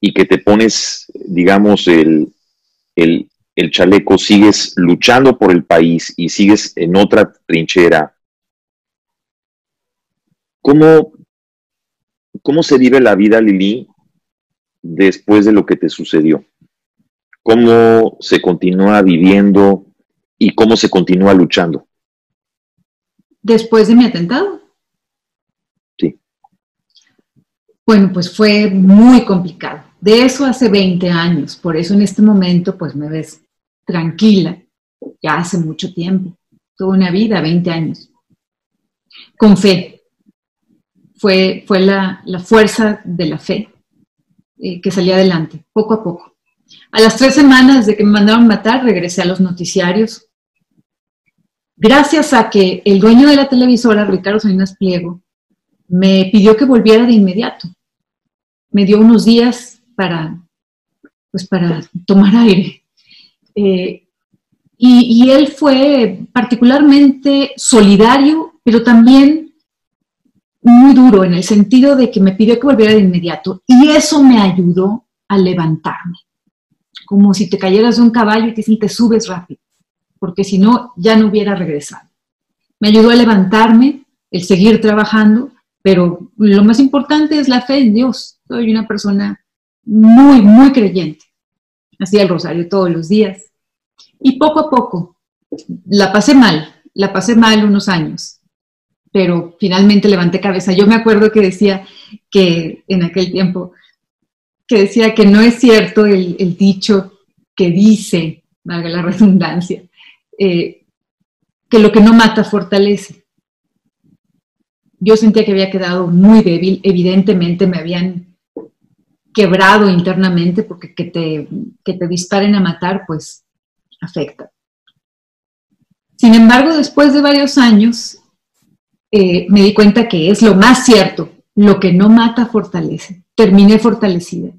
B: y que te pones, digamos, el, el, el chaleco, sigues luchando por el país y sigues en otra trinchera. ¿Cómo, cómo se vive la vida, Lili, después de lo que te sucedió? ¿Cómo se continúa viviendo y cómo se continúa luchando?
C: Después de mi atentado.
B: Sí.
C: Bueno, pues fue muy complicado. De eso hace 20 años, por eso en este momento pues me ves tranquila, ya hace mucho tiempo, toda una vida, 20 años. Con fe. Fue, fue la, la fuerza de la fe eh, que salía adelante, poco a poco. A las tres semanas de que me mandaron matar, regresé a los noticiarios. Gracias a que el dueño de la televisora, Ricardo Salinas Pliego, me pidió que volviera de inmediato. Me dio unos días para, pues para tomar aire. Eh, y, y, él fue particularmente solidario, pero también muy duro en el sentido de que me pidió que volviera de inmediato y eso me ayudó a levantarme. Como si te cayeras de un caballo y te dicen subes rápido, porque si no ya no hubiera regresado. Me ayudó a levantarme, el seguir trabajando, pero lo más importante es la fe en Dios. Soy una persona muy, muy creyente. Hacía el rosario todos los días. Y poco a poco, la pasé mal, la pasé mal unos años, pero finalmente levanté cabeza. Yo me acuerdo que decía que en aquel tiempo, que decía que no es cierto el, dicho que dice, valga la <laughs> redundancia, eh, que lo que no mata fortalece. Yo sentía que había quedado muy débil, evidentemente me habían quebrado internamente porque que te, que te disparen a matar, pues afecta. Sin embargo, después de varios años, eh, me di cuenta que es lo más cierto, lo que no mata fortalece. Terminé fortalecida.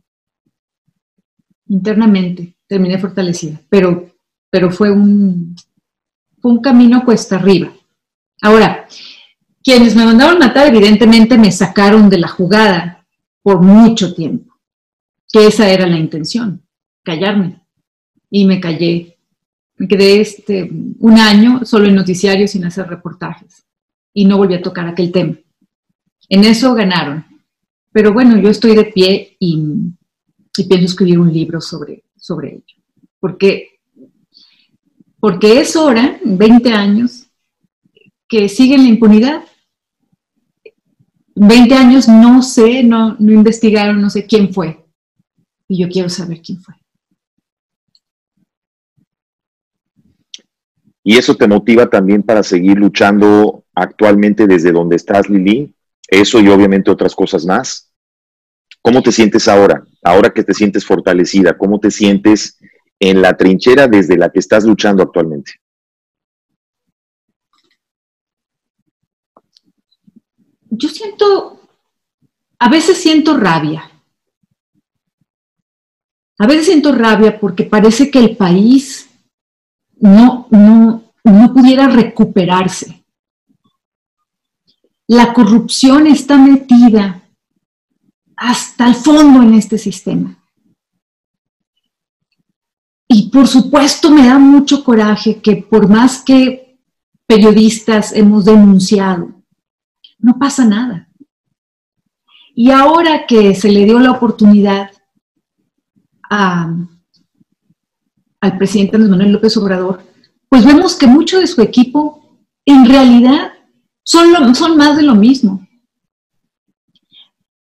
C: Internamente terminé fortalecida, pero, pero fue, un, fue un camino cuesta arriba. Ahora, quienes me mandaron matar evidentemente me sacaron de la jugada por mucho tiempo, que esa era la intención, callarme. Y me callé. Me quedé este, un año solo en noticiarios sin hacer reportajes y no volví a tocar aquel tema. En eso ganaron. Pero bueno, yo estoy de pie y, pienso escribir un libro sobre, sobre ello. Porque, porque es hora, 20 años, que siguen la impunidad. 20 años no sé, no, no investigaron, no sé quién fue. Y yo quiero saber quién fue.
B: Y eso te motiva también para seguir luchando actualmente desde donde estás, Lili. Eso y obviamente otras cosas más. ¿Cómo te sientes ahora? Ahora que te sientes fortalecida, ¿cómo te sientes en la trinchera desde la que estás luchando actualmente?
C: Yo siento, a veces siento rabia. A veces siento rabia porque parece que el país no, no, no pudiera recuperarse. La corrupción está metida hasta el fondo en este sistema. Y por supuesto me da mucho coraje que por más que periodistas hemos denunciado, no pasa nada. Y ahora que se le dio la oportunidad al presidente Andrés Manuel López Obrador, pues vemos que mucho de su equipo en realidad son, son más de lo mismo.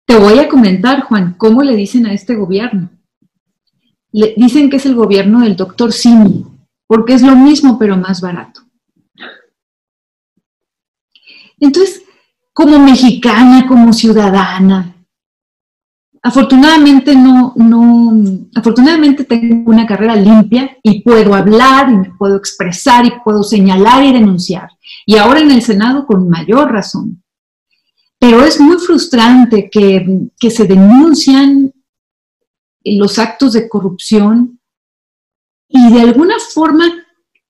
C: Te voy a comentar, Juan, cómo le dicen a este gobierno. Le dicen que es el gobierno del doctor Simi, porque es lo mismo pero más barato. Entonces, como mexicana, como ciudadana, afortunadamente no, no, afortunadamente tengo una carrera limpia y puedo hablar y me puedo expresar y puedo señalar y denunciar. Y ahora en el Senado con mayor razón. Pero es muy frustrante que, que se denuncian los actos de corrupción y de alguna forma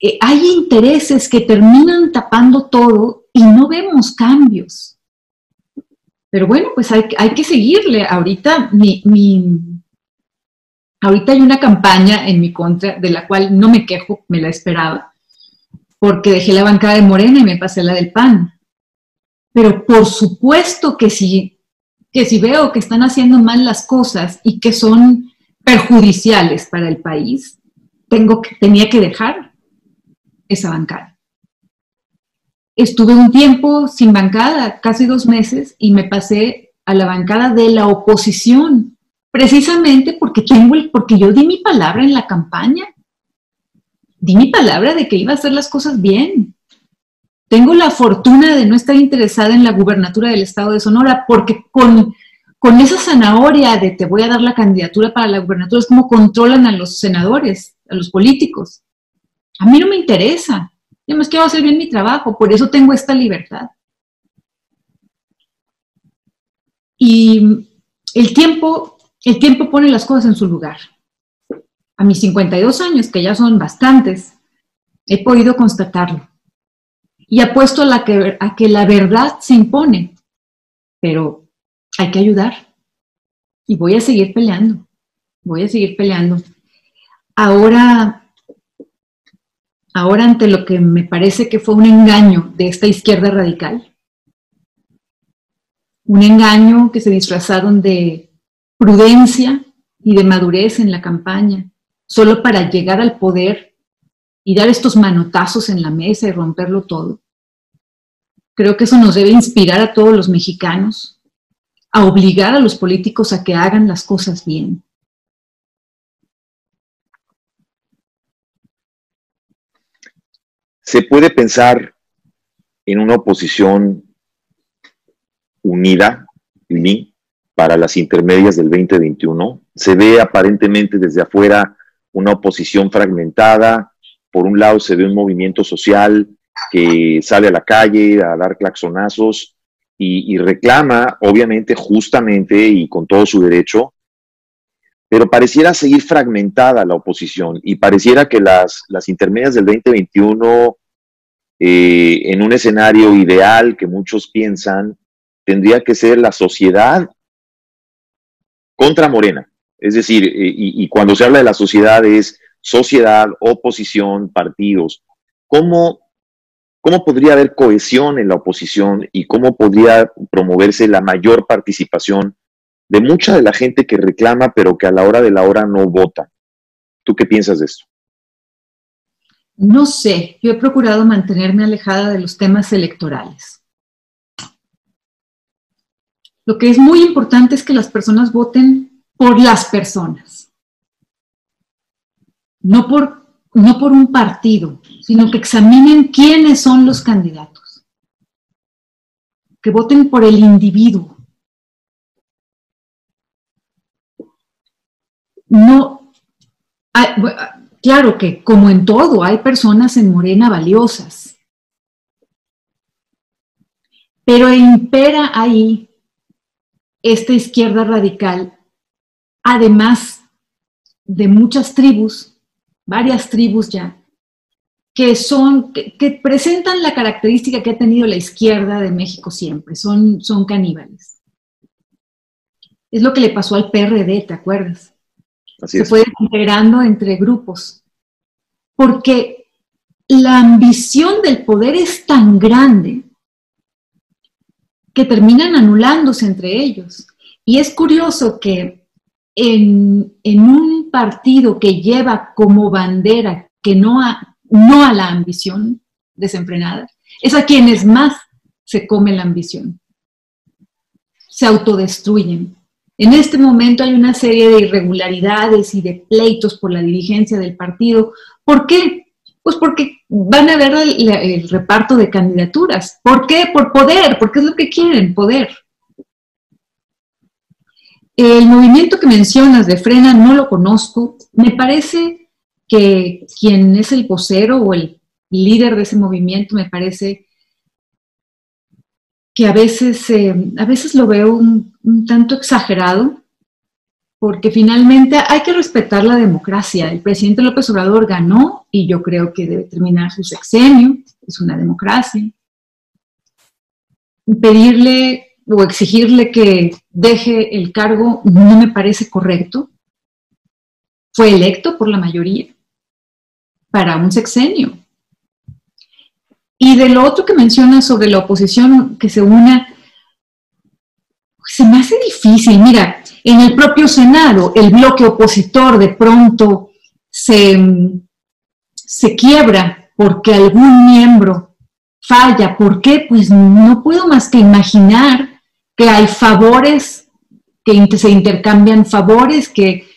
C: eh, hay intereses que terminan tapando todo y no vemos cambios. Pero bueno, pues hay, hay que seguirle. Ahorita, mi, ahorita hay una campaña en mi contra de la cual no me quejo, me la esperaba, porque dejé la bancada de Morena y me pasé la del PAN. Pero por supuesto que si, que si veo que están haciendo mal las cosas y que son perjudiciales para el país, tengo que, tenía que dejar esa bancada. Estuve un tiempo sin bancada, casi dos meses, y me pasé a la bancada de la oposición, precisamente porque, tengo el, porque yo di mi palabra en la campaña. Di mi palabra de que iba a hacer las cosas bien. Tengo la fortuna de no estar interesada en la gubernatura del estado de Sonora, porque con, con esa zanahoria de te voy a dar la candidatura para la gubernatura es como controlan a los senadores, a los políticos. A mí no me interesa. Yo más quiero hacer bien mi trabajo, por eso tengo esta libertad. Y el tiempo, el tiempo pone las cosas en su lugar. A mis 52 años, que ya son bastantes, he podido constatarlo. Y apuesto a, la que, a que la verdad se impone, pero hay que ayudar. Y voy a seguir peleando, voy a seguir peleando. Ahora ahora ante lo que me parece que fue un engaño de esta izquierda radical, un engaño que se disfrazaron de prudencia y de madurez en la campaña, solo para llegar al poder y dar estos manotazos en la mesa y romperlo todo. Creo que eso nos debe inspirar a todos los mexicanos, a obligar a los políticos a que hagan las cosas bien.
B: ¿Se puede pensar en una oposición unida, para las intermedias del 2021? Se ve aparentemente desde afuera una oposición fragmentada. Por un lado se ve un movimiento social que sale a la calle a dar claxonazos y, reclama, obviamente, justamente y con todo su derecho, pero pareciera seguir fragmentada la oposición y pareciera que las, las intermedias del 2021 eh, en un escenario ideal que muchos piensan, tendría que ser la sociedad contra Morena. Es decir, eh, y, cuando se habla de la sociedad es sociedad, oposición, partidos. ¿Cómo, ¿Cómo podría haber cohesión en la oposición y cómo podría promoverse la mayor participación de mucha de la gente que reclama pero que a la hora de la hora no vota? ¿Tú qué piensas de esto?
C: No sé, yo he procurado mantenerme alejada de los temas electorales. Lo que es muy importante es que las personas voten por las personas, no por, no por un partido, sino que examinen quiénes son los candidatos, que voten por el individuo. No, Claro que, como en todo, hay personas en Morena valiosas, pero impera ahí esta izquierda radical, además de muchas tribus, varias tribus ya, que son, que, presentan la característica que ha tenido la izquierda de México siempre, son, son caníbales. Es lo que le pasó al PRD, ¿te acuerdas? se fue integrando entre grupos. Porque la ambición del poder es tan grande que terminan anulándose entre ellos. Y es curioso que en, un partido que lleva como bandera que no a, no a la ambición desenfrenada, es a quienes más se come la ambición. Se autodestruyen. En este momento hay una serie de irregularidades y de pleitos por la dirigencia del partido. ¿Por qué? Pues porque van a ver el, reparto de candidaturas. ¿Por qué? Por poder, porque es lo que quieren, poder. El movimiento que mencionas de Frena no lo conozco. Me parece que quien es el vocero o el líder de ese movimiento, me parece que a veces, eh, a veces lo veo un, tanto exagerado, porque finalmente hay que respetar la democracia. El presidente López Obrador ganó y yo creo que debe terminar su sexenio, es una democracia. Pedirle o exigirle que deje el cargo no me parece correcto. Fue electo por la mayoría para un sexenio. Y de lo otro que menciona sobre la oposición que se una, se me hace difícil. Mira, en el propio Senado, el bloque opositor de pronto se, se quiebra porque algún miembro falla. ¿Por qué? Pues no puedo más que imaginar que hay favores, que se intercambian favores, que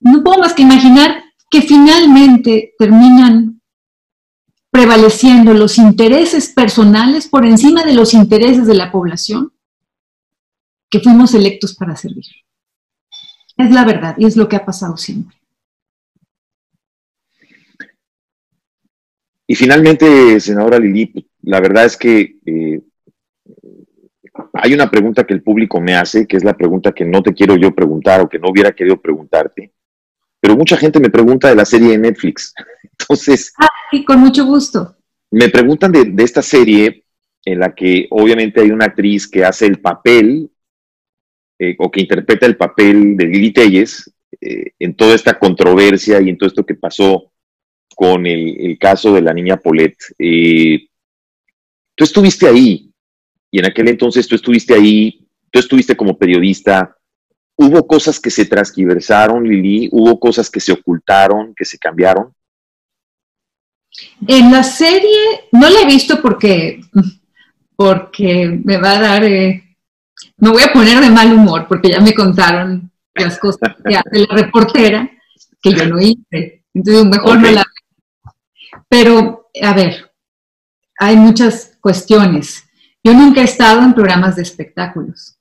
C: no puedo más que imaginar que finalmente terminan prevaleciendo los intereses personales por encima de los intereses de la población que fuimos electos para servir. Es la verdad y es lo que ha pasado siempre.
B: Y finalmente, senadora Lili, la verdad es que eh, hay una pregunta que el público me hace, que es la pregunta que no te quiero yo preguntar o que no hubiera querido preguntarte, pero mucha gente me pregunta de la serie de Netflix. <laughs> Entonces.
C: Ah, sí, con mucho gusto.
B: Me preguntan de, esta serie en la que obviamente hay una actriz que hace el papel eh, o que interpreta el papel de Lili Telles eh, en toda esta controversia y en todo esto que pasó con el, caso de la niña Paulette. Eh, tú estuviste ahí y en aquel entonces tú estuviste ahí, tú estuviste como periodista, hubo cosas que se transquiversaron, Lili, hubo cosas que se ocultaron, que se cambiaron.
C: En la serie no la he visto porque, porque me va a dar, eh, me voy a poner de mal humor porque ya me contaron las cosas de la reportera que yo no hice. Entonces mejor no la Pero, a ver, hay muchas cuestiones. Yo nunca he estado en programas de espectáculos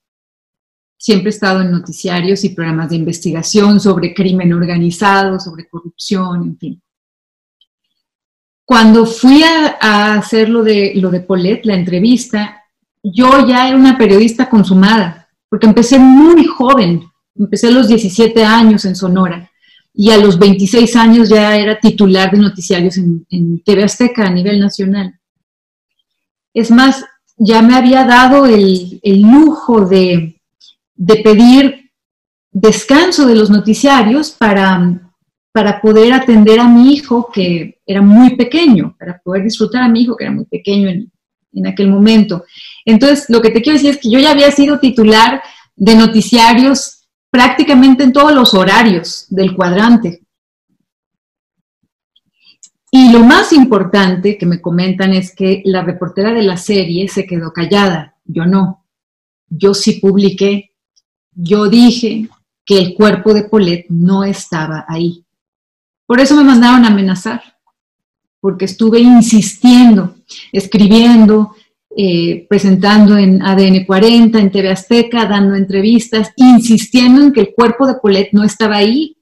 C: siempre he estado en noticiarios y programas de investigación sobre crimen organizado, sobre corrupción, en fin. Cuando fui a, hacer lo de, lo de Paulette, la entrevista, yo ya era una periodista consumada, porque empecé muy joven, empecé a los 17 años en Sonora y a los 26 años ya era titular de noticiarios en, en TV Azteca a nivel nacional. Es más, ya me había dado el, el lujo de, de pedir descanso de los noticiarios para, para poder atender a mi hijo que era muy pequeño, para poder disfrutar a mi hijo que era muy pequeño en, en aquel momento. Entonces, lo que te quiero decir es que yo ya había sido titular de noticiarios prácticamente en todos los horarios del cuadrante. Y lo más importante que me comentan es que la reportera de la serie se quedó callada, yo no. Yo sí publiqué yo dije que el cuerpo de Paulette no estaba ahí. Por eso me mandaron a amenazar, porque estuve insistiendo, escribiendo, eh, presentando en ADN 40, en TV Azteca, dando entrevistas, insistiendo en que el cuerpo de Paulette no estaba ahí.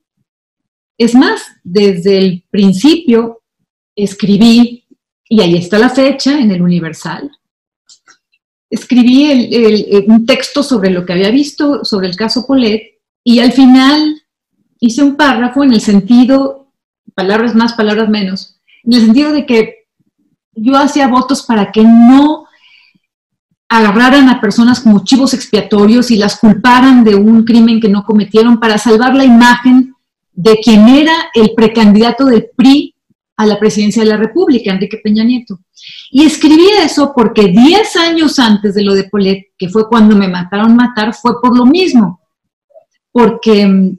C: Es más, desde el principio escribí, y ahí está la fecha en el Universal, escribí un texto sobre lo que había visto sobre el caso Polet y al final hice un párrafo en el sentido, palabras más, palabras menos, en el sentido de que yo hacía votos para que no agarraran a personas como chivos expiatorios y las culparan de un crimen que no cometieron para salvar la imagen de quien era el precandidato del PRI a la presidencia de la República, Enrique Peña Nieto. Y escribí eso porque 10 años antes de lo de Polet, que fue cuando me mataron matar, fue por lo mismo, porque mm,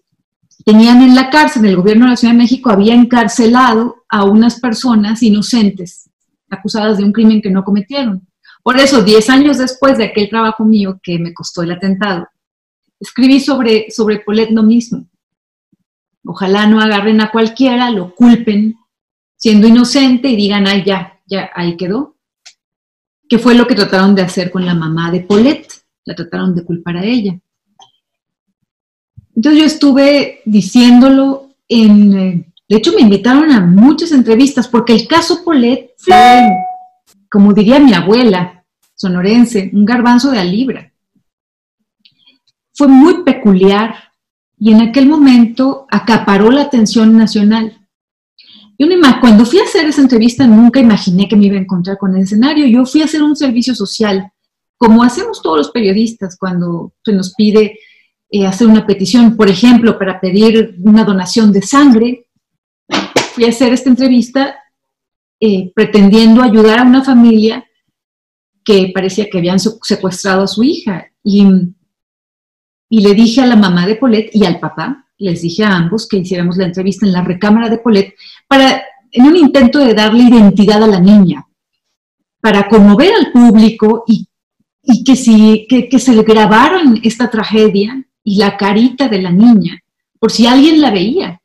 C: tenían en la cárcel, el gobierno de la Ciudad de México había encarcelado a unas personas inocentes, acusadas de un crimen que no cometieron. Por eso, 10 años después de aquel trabajo mío que me costó el atentado, escribí sobre, sobre Polet lo mismo. Ojalá no agarren a cualquiera, lo culpen siendo inocente y digan, ay, ya, ya, ahí quedó. ¿Qué fue lo que trataron de hacer con la mamá de Paulette? La trataron de culpar a ella. Entonces yo estuve diciéndolo en, eh, de hecho me invitaron a muchas entrevistas porque el caso Polet fue, como diría mi abuela sonorense, un garbanzo de a libra. Fue muy peculiar y en aquel momento acaparó la atención nacional. Yo cuando fui a hacer esa entrevista nunca imaginé que me iba a encontrar con el escenario. Yo fui a hacer un servicio social, como hacemos todos los periodistas cuando se nos pide eh, hacer una petición, por ejemplo, para pedir una donación de sangre. Fui a hacer esta entrevista eh, pretendiendo ayudar a una familia que parecía que habían secuestrado a su hija. Y, y le dije a la mamá de Polet y al papá, les dije a ambos que hiciéramos la entrevista en la recámara de Polet para, en un intento de darle identidad a la niña, para conmover al público y, que, si, que se le grabaran esta tragedia y la carita de la niña, por si alguien la veía,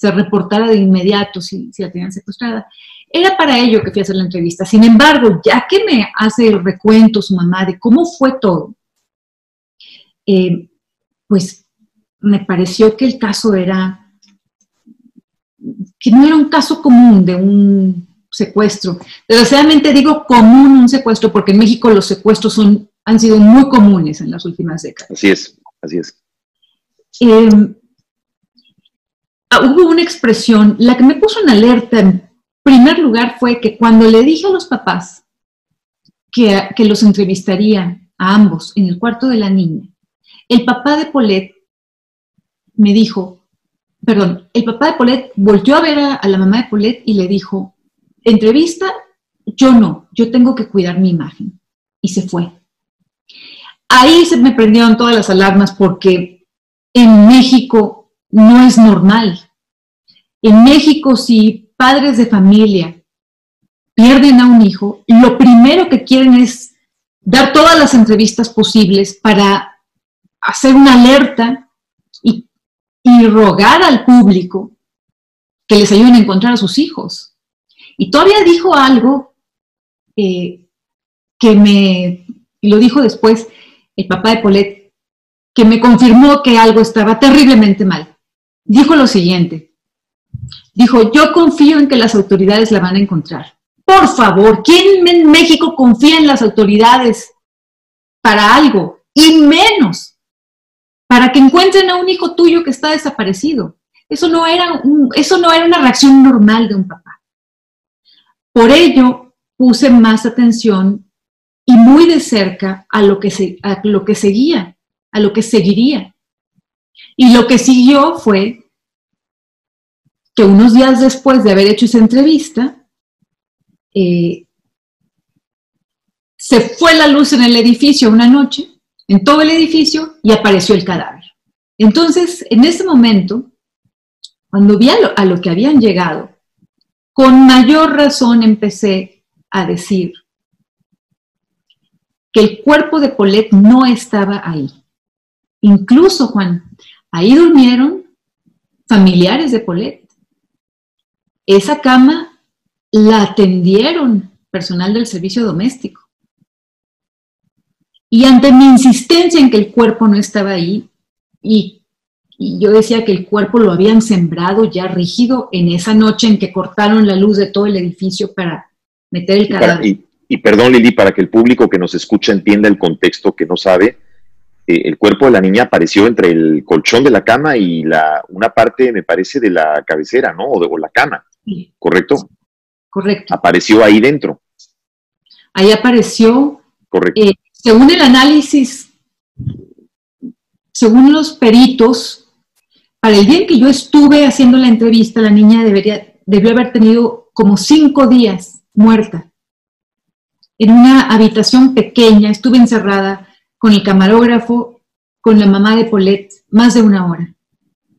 C: se reportara de inmediato si, si la tenían secuestrada. Era para ello que fui a hacer la entrevista. Sin embargo, ya que me hace el recuento su mamá de cómo fue todo, eh, pues me pareció que el caso era, que no era un caso común de un secuestro. Desgraciadamente digo común un secuestro porque en México los secuestros son, han sido muy comunes en las últimas décadas.
B: Así es, así es.
C: Em, ah, hubo una expresión, la que me puso en alerta en primer lugar fue que cuando le dije a los papás que, que los entrevistaría a ambos en el cuarto de la niña, el papá de Polet me dijo, perdón, el papá de Polet volvió a ver a, la mamá de Polet y le dijo, entrevista, yo no, yo tengo que cuidar mi imagen. Y se fue. Ahí se me prendieron todas las alarmas porque en México no es normal. En México, si padres de familia pierden a un hijo, lo primero que quieren es dar todas las entrevistas posibles para hacer una alerta y rogar al público que les ayuden a encontrar a sus hijos. Y todavía dijo algo eh, que me, y lo dijo después el papá de Polet, que me confirmó que algo estaba terriblemente mal. Dijo lo siguiente, dijo, yo confío en que las autoridades la van a encontrar. Por favor, ¿quién en México confía en las autoridades para algo? Y menos para que encuentren a un hijo tuyo que está desaparecido. Eso no era, eso no era una reacción normal de un papá. Por ello, puse más atención y muy de cerca a lo que, se, a lo que seguía, a lo que seguiría. Y lo que siguió fue que unos días después de haber hecho esa entrevista, eh, se fue la luz en el edificio una noche en todo el edificio y apareció el cadáver. Entonces, en ese momento, cuando vi a lo, que habían llegado, con mayor razón empecé a decir que el cuerpo de Polet no estaba ahí. Incluso, Juan, ahí durmieron familiares de Polet. Esa cama la atendieron personal del servicio doméstico. Y ante mi insistencia en que el cuerpo no estaba ahí, y, yo decía que el cuerpo lo habían sembrado ya rígido en esa noche en que cortaron la luz de todo el edificio para meter el cadáver.
B: Y, perdón, Lili, para que el público que nos escucha entienda el contexto que no sabe, eh, el cuerpo de la niña apareció entre el colchón de la cama y la, una parte, me parece, de la cabecera, ¿no? O de la cama, ¿correcto?
C: Correcto.
B: Apareció ahí dentro.
C: Ahí apareció.
B: Correcto.
C: Eh, según el análisis, según los peritos, para el día en que yo estuve haciendo la entrevista, la niña debería, debió haber tenido como cinco días muerta. En una habitación pequeña, estuve encerrada con el camarógrafo, con la mamá de Paulette, más de una hora.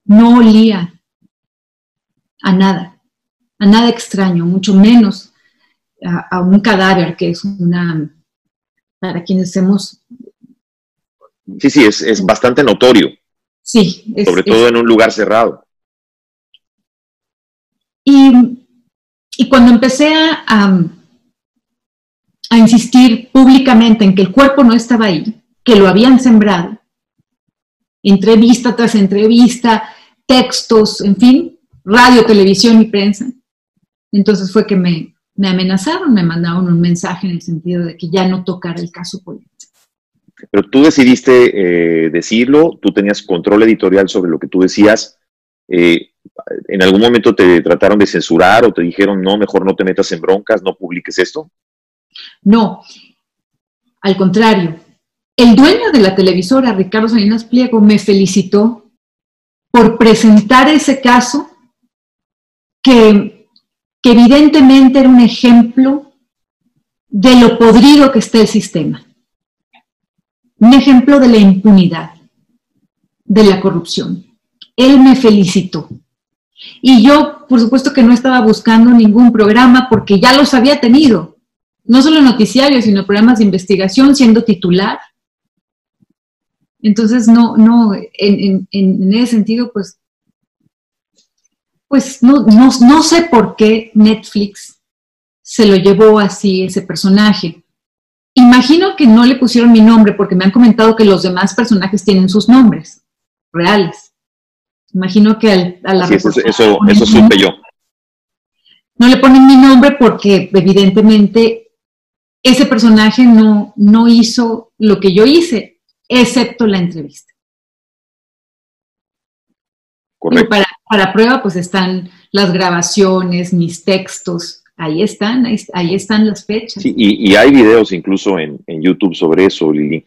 C: No olía a nada, a nada extraño, mucho menos a un cadáver, que es una para quienes hemos...
B: Sí, sí, es, bastante notorio.
C: Sí.
B: sobre todo en un lugar cerrado.
C: Y, cuando empecé a, a, insistir públicamente en que el cuerpo no estaba ahí, que lo habían sembrado, entrevista tras entrevista, textos, en fin, radio, televisión y prensa. Entonces fue que me, me amenazaron, me mandaron un mensaje en el sentido de que ya no tocara el caso político.
B: Pero tú decidiste eh, decirlo, tú tenías control editorial sobre lo que tú decías. Eh, ¿En algún momento te trataron de censurar o te dijeron, no, mejor no te metas en broncas, no publiques esto?
C: No, al contrario. El dueño de la televisora, Ricardo Salinas Pliego, me felicitó por presentar ese caso que, que evidentemente era un ejemplo de lo podrido que está el sistema. Un ejemplo de la impunidad, de la corrupción. Él me felicitó. Y yo, por supuesto que no estaba buscando ningún programa porque ya los había tenido, no solo noticiarios, sino programas de investigación siendo titular. Entonces, no, no, en, ese sentido, pues, pues no, no sé por qué Netflix se lo llevó así ese personaje. Imagino que no le pusieron mi nombre porque me han comentado que los demás personajes tienen sus nombres reales. Imagino que a la
B: eso, eso, supe yo.
C: No le ponen mi nombre porque evidentemente ese personaje no, no hizo lo que yo hice, excepto la entrevista. Correcto. Para, para, prueba, pues están las grabaciones, mis textos, ahí están, ahí, están las fechas.
B: Sí, y, hay videos incluso en, YouTube sobre eso, Lili.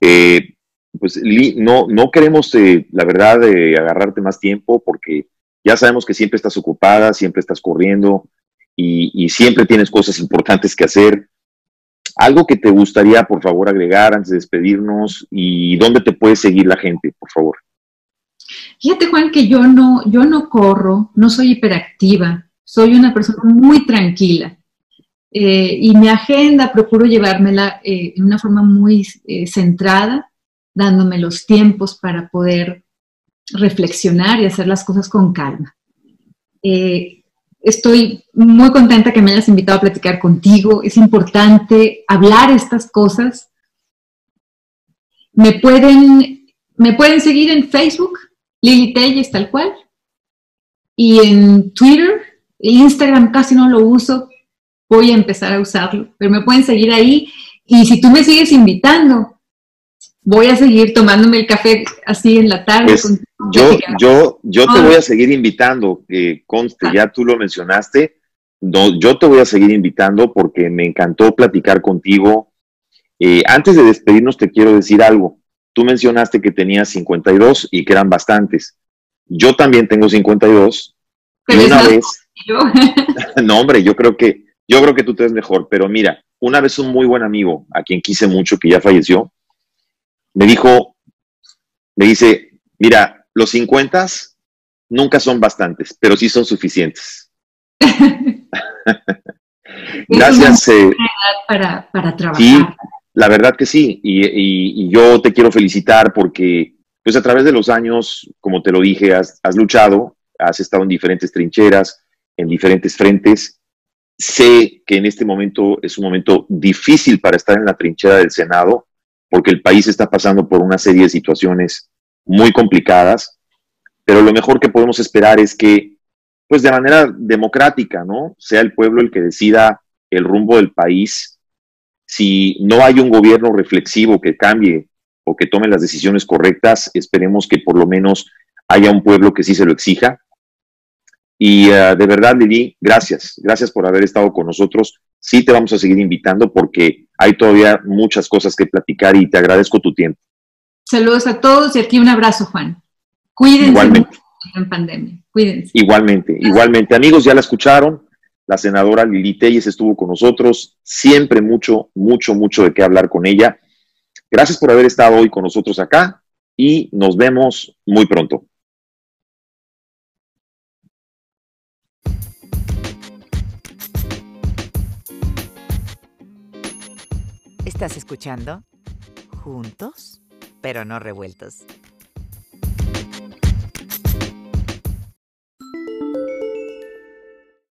B: Eh, pues no, no queremos, eh, la verdad, eh, agarrarte más tiempo porque ya sabemos que siempre estás ocupada, siempre estás corriendo y, siempre tienes cosas importantes que hacer. Algo que te gustaría, por favor, agregar antes de despedirnos y dónde te puede seguir la gente, por favor.
C: Fíjate, Juan, que yo no, yo no corro, no soy hiperactiva, soy una persona muy tranquila. Eh, y mi agenda procuro llevármela en una forma muy centrada dándome los tiempos para poder reflexionar y hacer las cosas con calma. Eh, estoy muy contenta que me hayas invitado a platicar contigo. Es importante hablar estas cosas. Me pueden, me pueden seguir en Facebook, Lili Telles, tal cual. Y en Twitter, Instagram casi no lo uso. Voy a empezar a usarlo, pero me pueden seguir ahí. Y si tú me sigues invitando voy a seguir tomándome el café así en la tarde.
B: Pues, yo, yo, yo te voy a seguir invitando, conste, ya tú lo mencionaste, no, yo te voy a seguir invitando porque me encantó platicar contigo. Eh, antes de despedirnos, te quiero decir algo. Tú mencionaste que tenías 52 y que eran bastantes. Yo también tengo 52. Pero y una vez. <laughs> no, hombre, yo creo que yo creo que tú te ves mejor. Pero mira, una vez un muy buen amigo, a quien quise mucho, que ya falleció, me dijo, me dice, mira, los 50 nunca son bastantes, pero sí son suficientes. <laughs> Gracias.
C: Eh, para, para, trabajar.
B: Sí, la verdad que sí. Y, yo te quiero felicitar porque, pues a través de los años, como te lo dije, has, has luchado, has estado en diferentes trincheras, en diferentes frentes. Sé que en este momento es un momento difícil para estar en la trinchera del Senado, porque el país está pasando por una serie de situaciones muy complicadas, pero lo mejor que podemos esperar es que, pues de manera democrática, ¿no? Sea el pueblo el que decida el rumbo del país. Si no hay un gobierno reflexivo que cambie o que tome las decisiones correctas, esperemos que por lo menos haya un pueblo que sí se lo exija. Y uh, de verdad, Lili, gracias. Gracias por haber estado con nosotros. Sí te vamos a seguir invitando porque hay todavía muchas cosas que platicar y te agradezco tu tiempo.
C: Saludos a todos y aquí un abrazo, Juan. Cuídense
B: igualmente.
C: en pandemia. Cuídense.
B: Igualmente, igualmente. Amigos, ya la escucharon. La senadora Lili Telles estuvo con nosotros. Siempre mucho, mucho, mucho de qué hablar con ella. Gracias por haber estado hoy con nosotros acá y nos vemos muy pronto.
A: Estás escuchando Juntos, pero no revueltos.